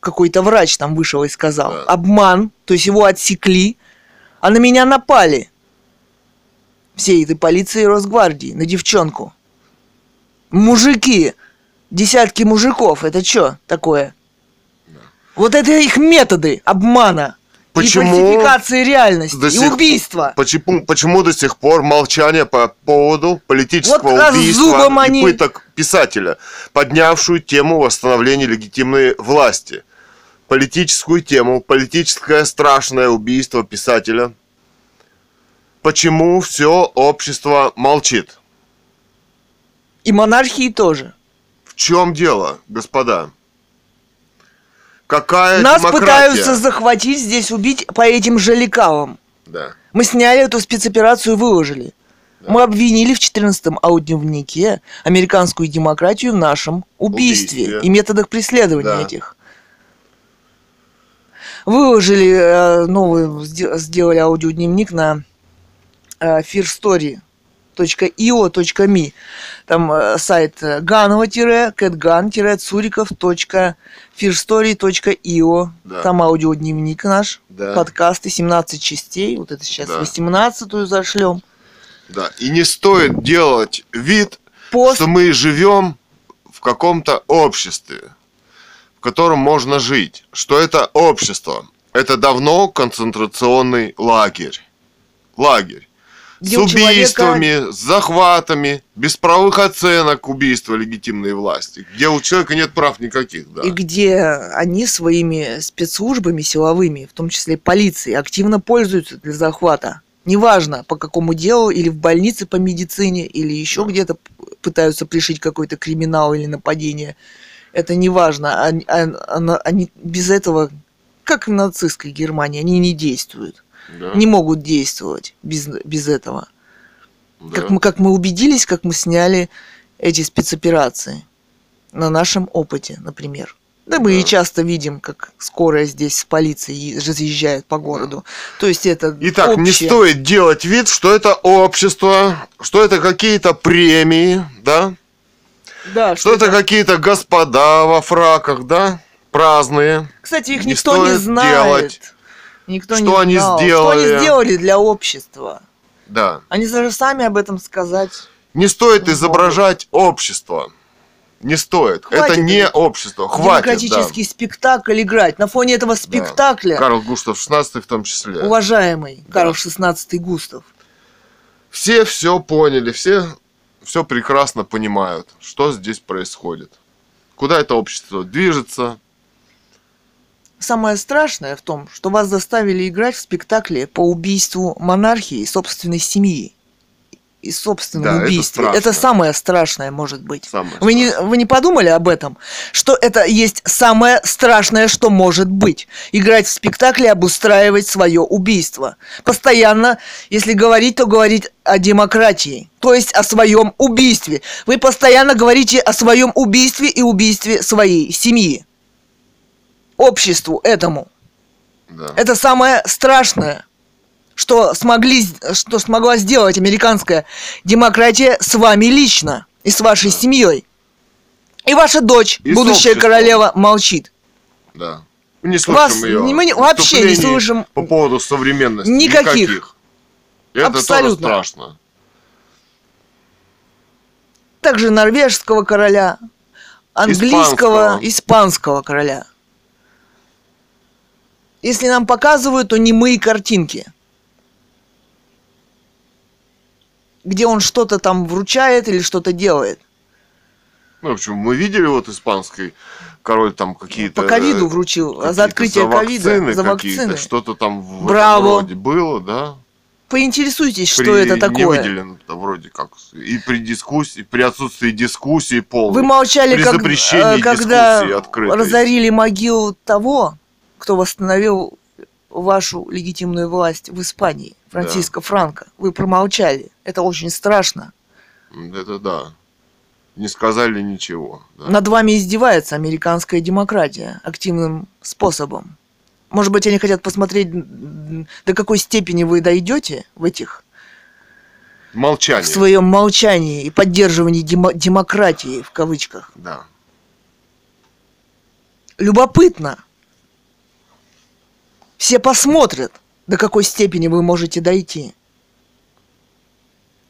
Speaker 1: Какой-то врач там вышел и сказал.
Speaker 2: Да.
Speaker 1: Обман, то есть его отсекли, а на меня напали. всей этой полиции и Росгвардии на девчонку. Мужики, десятки мужиков, это что такое? Вот это их методы обмана.
Speaker 2: Почему
Speaker 1: И фальсификации реальности,
Speaker 2: до
Speaker 1: и
Speaker 2: сих-
Speaker 1: убийства.
Speaker 2: Почему, почему до сих пор молчание по поводу политического
Speaker 1: Вот
Speaker 2: убийства и
Speaker 1: они-
Speaker 2: пыток писателя, поднявшую тему восстановления легитимной власти? Политическую тему, политическое страшное убийство писателя. Почему все общество молчит?
Speaker 1: И монархии тоже.
Speaker 2: В чем дело, господа? Какая
Speaker 1: Нас
Speaker 2: демократия?
Speaker 1: пытаются захватить здесь, убить по этим же лекалам.
Speaker 2: Да.
Speaker 1: Мы сняли эту спецоперацию и выложили. Мы обвинили в 14-м аудиодневнике американскую демократию в нашем убийстве,
Speaker 2: Убийстве.
Speaker 1: и методах преследования
Speaker 2: Да.
Speaker 1: этих. Выложили э, новый, сде- сделали аудиодневник на э, fearstory.io.me. Там э, сайт э, ganова-catgan-цуриков.fearstory.io.
Speaker 2: Да.
Speaker 1: Там аудиодневник наш,
Speaker 2: Да.
Speaker 1: подкасты, 17 частей. Вот это сейчас
Speaker 2: Да.
Speaker 1: 18-ю зашлем.
Speaker 2: Да. И не стоит делать вид,
Speaker 1: Пост
Speaker 2: что мы живем в каком-то обществе, в котором можно жить. Что это общество? Это давно концентрационный лагерь. Лагерь.
Speaker 1: Где
Speaker 2: с
Speaker 1: у человека-
Speaker 2: убийствами, с захватами, без правовых оценок убийства легитимной власти, где у человека нет прав никаких, да.
Speaker 1: И где они своими спецслужбами силовыми, в том числе полицией, активно пользуются для захвата. Неважно, по какому делу, или в больнице по медицине, или еще
Speaker 2: Да.
Speaker 1: где-то пытаются пришить какой-то криминал или нападение. Это не важно. Они, а- а- они без этого, как в нацистской Германии, они не действуют.
Speaker 2: Да,
Speaker 1: Не могут действовать без, без этого.
Speaker 2: да.
Speaker 1: Как, мы, как мы убедились, как мы сняли эти спецоперации на нашем опыте, например. Да мы и
Speaker 2: Да.
Speaker 1: часто видим, как скорая здесь с полицией разъезжает по городу. То есть это
Speaker 2: Итак, не
Speaker 1: общее.
Speaker 2: стоит делать вид, что это общество, что это какие-то премии, да?
Speaker 1: Да,
Speaker 2: Что это какие-то господа во фраках, да? Праздные.
Speaker 1: Кстати, их
Speaker 2: не
Speaker 1: никто не знает.
Speaker 2: делать.
Speaker 1: Никто
Speaker 2: Что
Speaker 1: не
Speaker 2: они
Speaker 1: знал.
Speaker 2: сделали?
Speaker 1: Что они сделали для общества?
Speaker 2: Да.
Speaker 1: Они даже сами об этом сказать.
Speaker 2: Не стоит
Speaker 1: Не
Speaker 2: изображать общество. Не стоит.
Speaker 1: Хватит
Speaker 2: это не общество. Хватит, да.
Speaker 1: Демократический спектакль играть. На фоне этого спектакля,
Speaker 2: Карл Густав XVI в том числе.
Speaker 1: уважаемый
Speaker 2: Да.
Speaker 1: Карл XVI Густав,
Speaker 2: Все все поняли, все все прекрасно понимают, что здесь происходит. Куда это общество движется.
Speaker 1: Самое страшное в том, что вас заставили играть в спектакле по убийству монархии и собственной семьи. И собственном
Speaker 2: Да, это
Speaker 1: убийстве.
Speaker 2: страшно.
Speaker 1: Это, самое страшное может быть.
Speaker 2: Самое
Speaker 1: Вы не, вы не подумали об этом? Что это есть самое страшное, что может быть. Играть в спектакле, обустраивать свое убийство. Постоянно, если говорить, то говорить о демократии. То есть о своем убийстве. Вы постоянно говорите о своем убийстве и убийстве своей семьи. Обществу этому.
Speaker 2: Да.
Speaker 1: Это самое страшное, что, смогли, что смогла сделать американская демократия с вами лично и с вашей семьей. И ваша дочь,
Speaker 2: И
Speaker 1: будущая королева, молчит.
Speaker 2: Да. Мы не слышим
Speaker 1: Вас
Speaker 2: ее
Speaker 1: мы не- вообще не слышим
Speaker 2: по поводу современности.
Speaker 1: никаких.
Speaker 2: Это
Speaker 1: Абсолютно.
Speaker 2: тоже страшно.
Speaker 1: Также норвежского короля, английского,
Speaker 2: Испанского.
Speaker 1: испанского короля. Если нам показывают, то немые картинки. Где он что-то там вручает или что-то делает.
Speaker 2: Ну, в общем, мы видели вот испанский король там какие-то...
Speaker 1: По ковиду
Speaker 2: э,
Speaker 1: вручил,
Speaker 2: какие-то
Speaker 1: за открытие ковида,
Speaker 2: вакцины
Speaker 1: за
Speaker 2: какие-то,
Speaker 1: вакцины.
Speaker 2: Что-то там в
Speaker 1: Браво.
Speaker 2: этом роде было, да?
Speaker 1: Поинтересуйтесь, что
Speaker 2: При-
Speaker 1: это
Speaker 2: Не
Speaker 1: такое.
Speaker 2: выделено вроде как. И при дискуссии, при отсутствии дискуссии полной.
Speaker 1: Вы молчали,
Speaker 2: При
Speaker 1: как, э, когда
Speaker 2: открытой.
Speaker 1: разорили могилу того, кто восстановил вашу легитимную власть в Испании, Франциско Франко. Вы промолчали. Это очень страшно.
Speaker 2: Это да. Не сказали ничего. да.
Speaker 1: Над вами издевается американская демократия активным способом. Может быть, они хотят посмотреть, до какой степени вы дойдете в этих
Speaker 2: Молчание.
Speaker 1: в своем молчании и поддерживании демо- демократии в кавычках.
Speaker 2: Да.
Speaker 1: Любопытно. Все посмотрят, до какой степени вы можете дойти.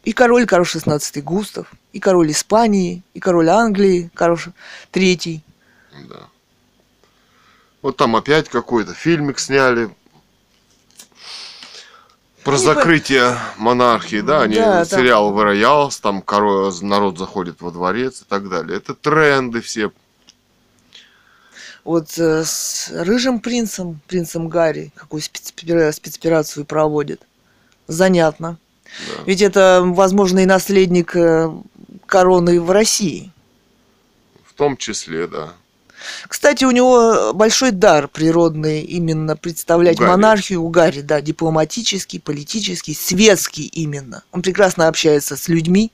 Speaker 1: И король Карл XVI Густав, и король Испании, и король Англии Карл III.
Speaker 2: Да. Вот там опять какой-то фильмик сняли про
Speaker 1: Они по-
Speaker 2: закрытие монархии, да, они
Speaker 1: Да,
Speaker 2: сериал «The Royals», там король, народ заходит во дворец и так далее. Это тренды все.
Speaker 1: Вот э, с рыжим принцем, принцем Гарри, какую спецопера- спецоперацию проводит. Занятно.
Speaker 2: Да.
Speaker 1: Ведь это возможный наследник э, короны в России.
Speaker 2: В том числе, да.
Speaker 1: Кстати, у него большой дар природный именно представлять
Speaker 2: У Гарри.
Speaker 1: монархию у Гарри, да, дипломатический, политический, светский именно. Он прекрасно общается с людьми,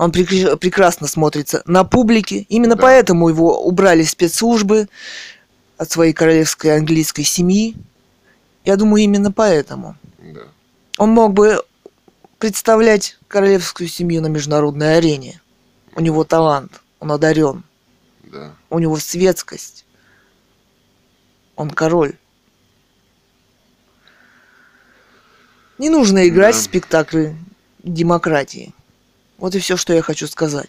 Speaker 1: он прекр- прекрасно смотрится на публике. Именно
Speaker 2: Да.
Speaker 1: поэтому его убрали спецслужбы от своей королевской английской семьи. Я думаю, именно поэтому.
Speaker 2: да.
Speaker 1: Он мог бы представлять королевскую семью на международной арене. У него талант, он одарен,
Speaker 2: Да.
Speaker 1: у него светскость. Он король. Не нужно играть
Speaker 2: Да.
Speaker 1: в спектакль демократии. Вот и все, что я хочу сказать.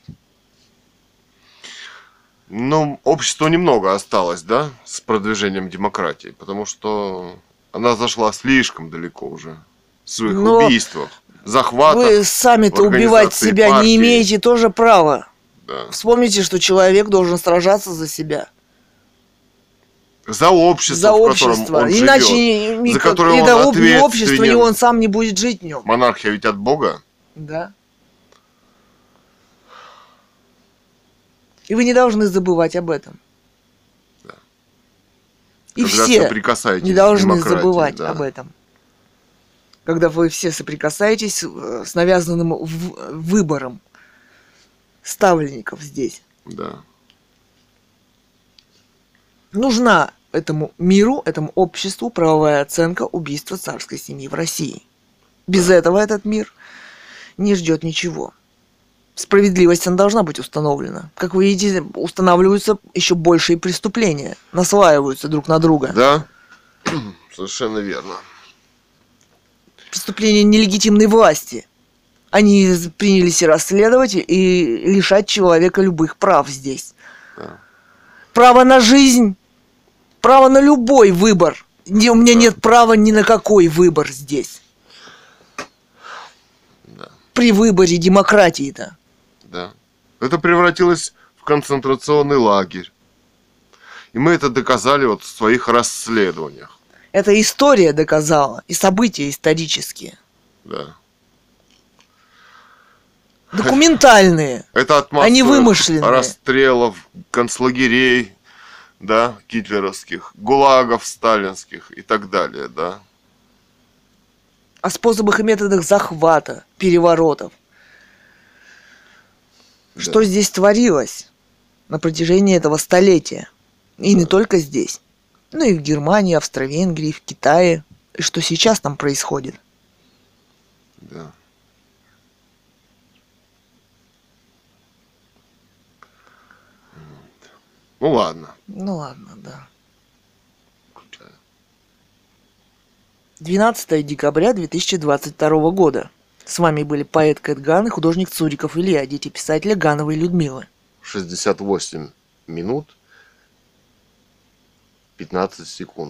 Speaker 2: Ну, обществу немного осталось, да, с продвижением демократии, потому что она зашла слишком далеко уже в своих
Speaker 1: Но
Speaker 2: убийствах, захватах.
Speaker 1: Вы сами-то убивать себя
Speaker 2: партии.
Speaker 1: не имеете тоже права.
Speaker 2: Да.
Speaker 1: Вспомните, что человек должен сражаться за себя.
Speaker 2: За общество,
Speaker 1: за общество.
Speaker 2: он
Speaker 1: Иначе
Speaker 2: живет.
Speaker 1: ни, ни,
Speaker 2: за которое
Speaker 1: ни
Speaker 2: он
Speaker 1: того общество, ни
Speaker 2: ответственен.
Speaker 1: он сам не будет жить в нем.
Speaker 2: Монархия ведь от Бога.
Speaker 1: Да. И вы не должны забывать об этом.
Speaker 2: Да.
Speaker 1: И
Speaker 2: Когда
Speaker 1: все не должны забывать
Speaker 2: да.
Speaker 1: об этом. Когда вы все соприкасаетесь э, с навязанным выбором ставленников здесь.
Speaker 2: Да.
Speaker 1: Нужна этому миру, этому обществу правовая оценка убийства царской семьи в России. Без этого этот мир не ждет ничего. Справедливость она должна быть установлена. Как вы видите, устанавливаются еще большие преступления, наслаиваются друг на друга.
Speaker 2: Да, [CLEARS THROAT] совершенно верно.
Speaker 1: Преступления нелегитимной власти. Они принялись и расследовать и лишать человека любых прав здесь.
Speaker 2: Да.
Speaker 1: Право на жизнь, право на любой выбор. Не- У меня нет права ни на какой выбор здесь.
Speaker 2: Да.
Speaker 1: При выборе демократии-то.
Speaker 2: Да. Это превратилось в концентрационный лагерь. И мы это доказали вот в своих расследованиях.
Speaker 1: Это история доказала, и события исторические.
Speaker 2: Да.
Speaker 1: Документальные. [LAUGHS]
Speaker 2: Это от массовых
Speaker 1: Они вымышленные.
Speaker 2: расстрелов, концлагерей, да, гитлеровских, гулагов сталинских и так далее, да.
Speaker 1: О способах и методах захвата, переворотов.
Speaker 2: Да.
Speaker 1: Что здесь творилось на протяжении этого столетия. И не только здесь. Ну и в Германии, Австро-Венгрии, в Китае. И что сейчас там происходит.
Speaker 2: Да. Ну ладно.
Speaker 1: Ну ладно, да.
Speaker 2: Включаю.
Speaker 1: 12 декабря 2022 года. С вами были поэт Кэт Ган и художник Цуриков Илья, дети писателя Гановой Людмилы.
Speaker 2: 68 минут 15 секунд.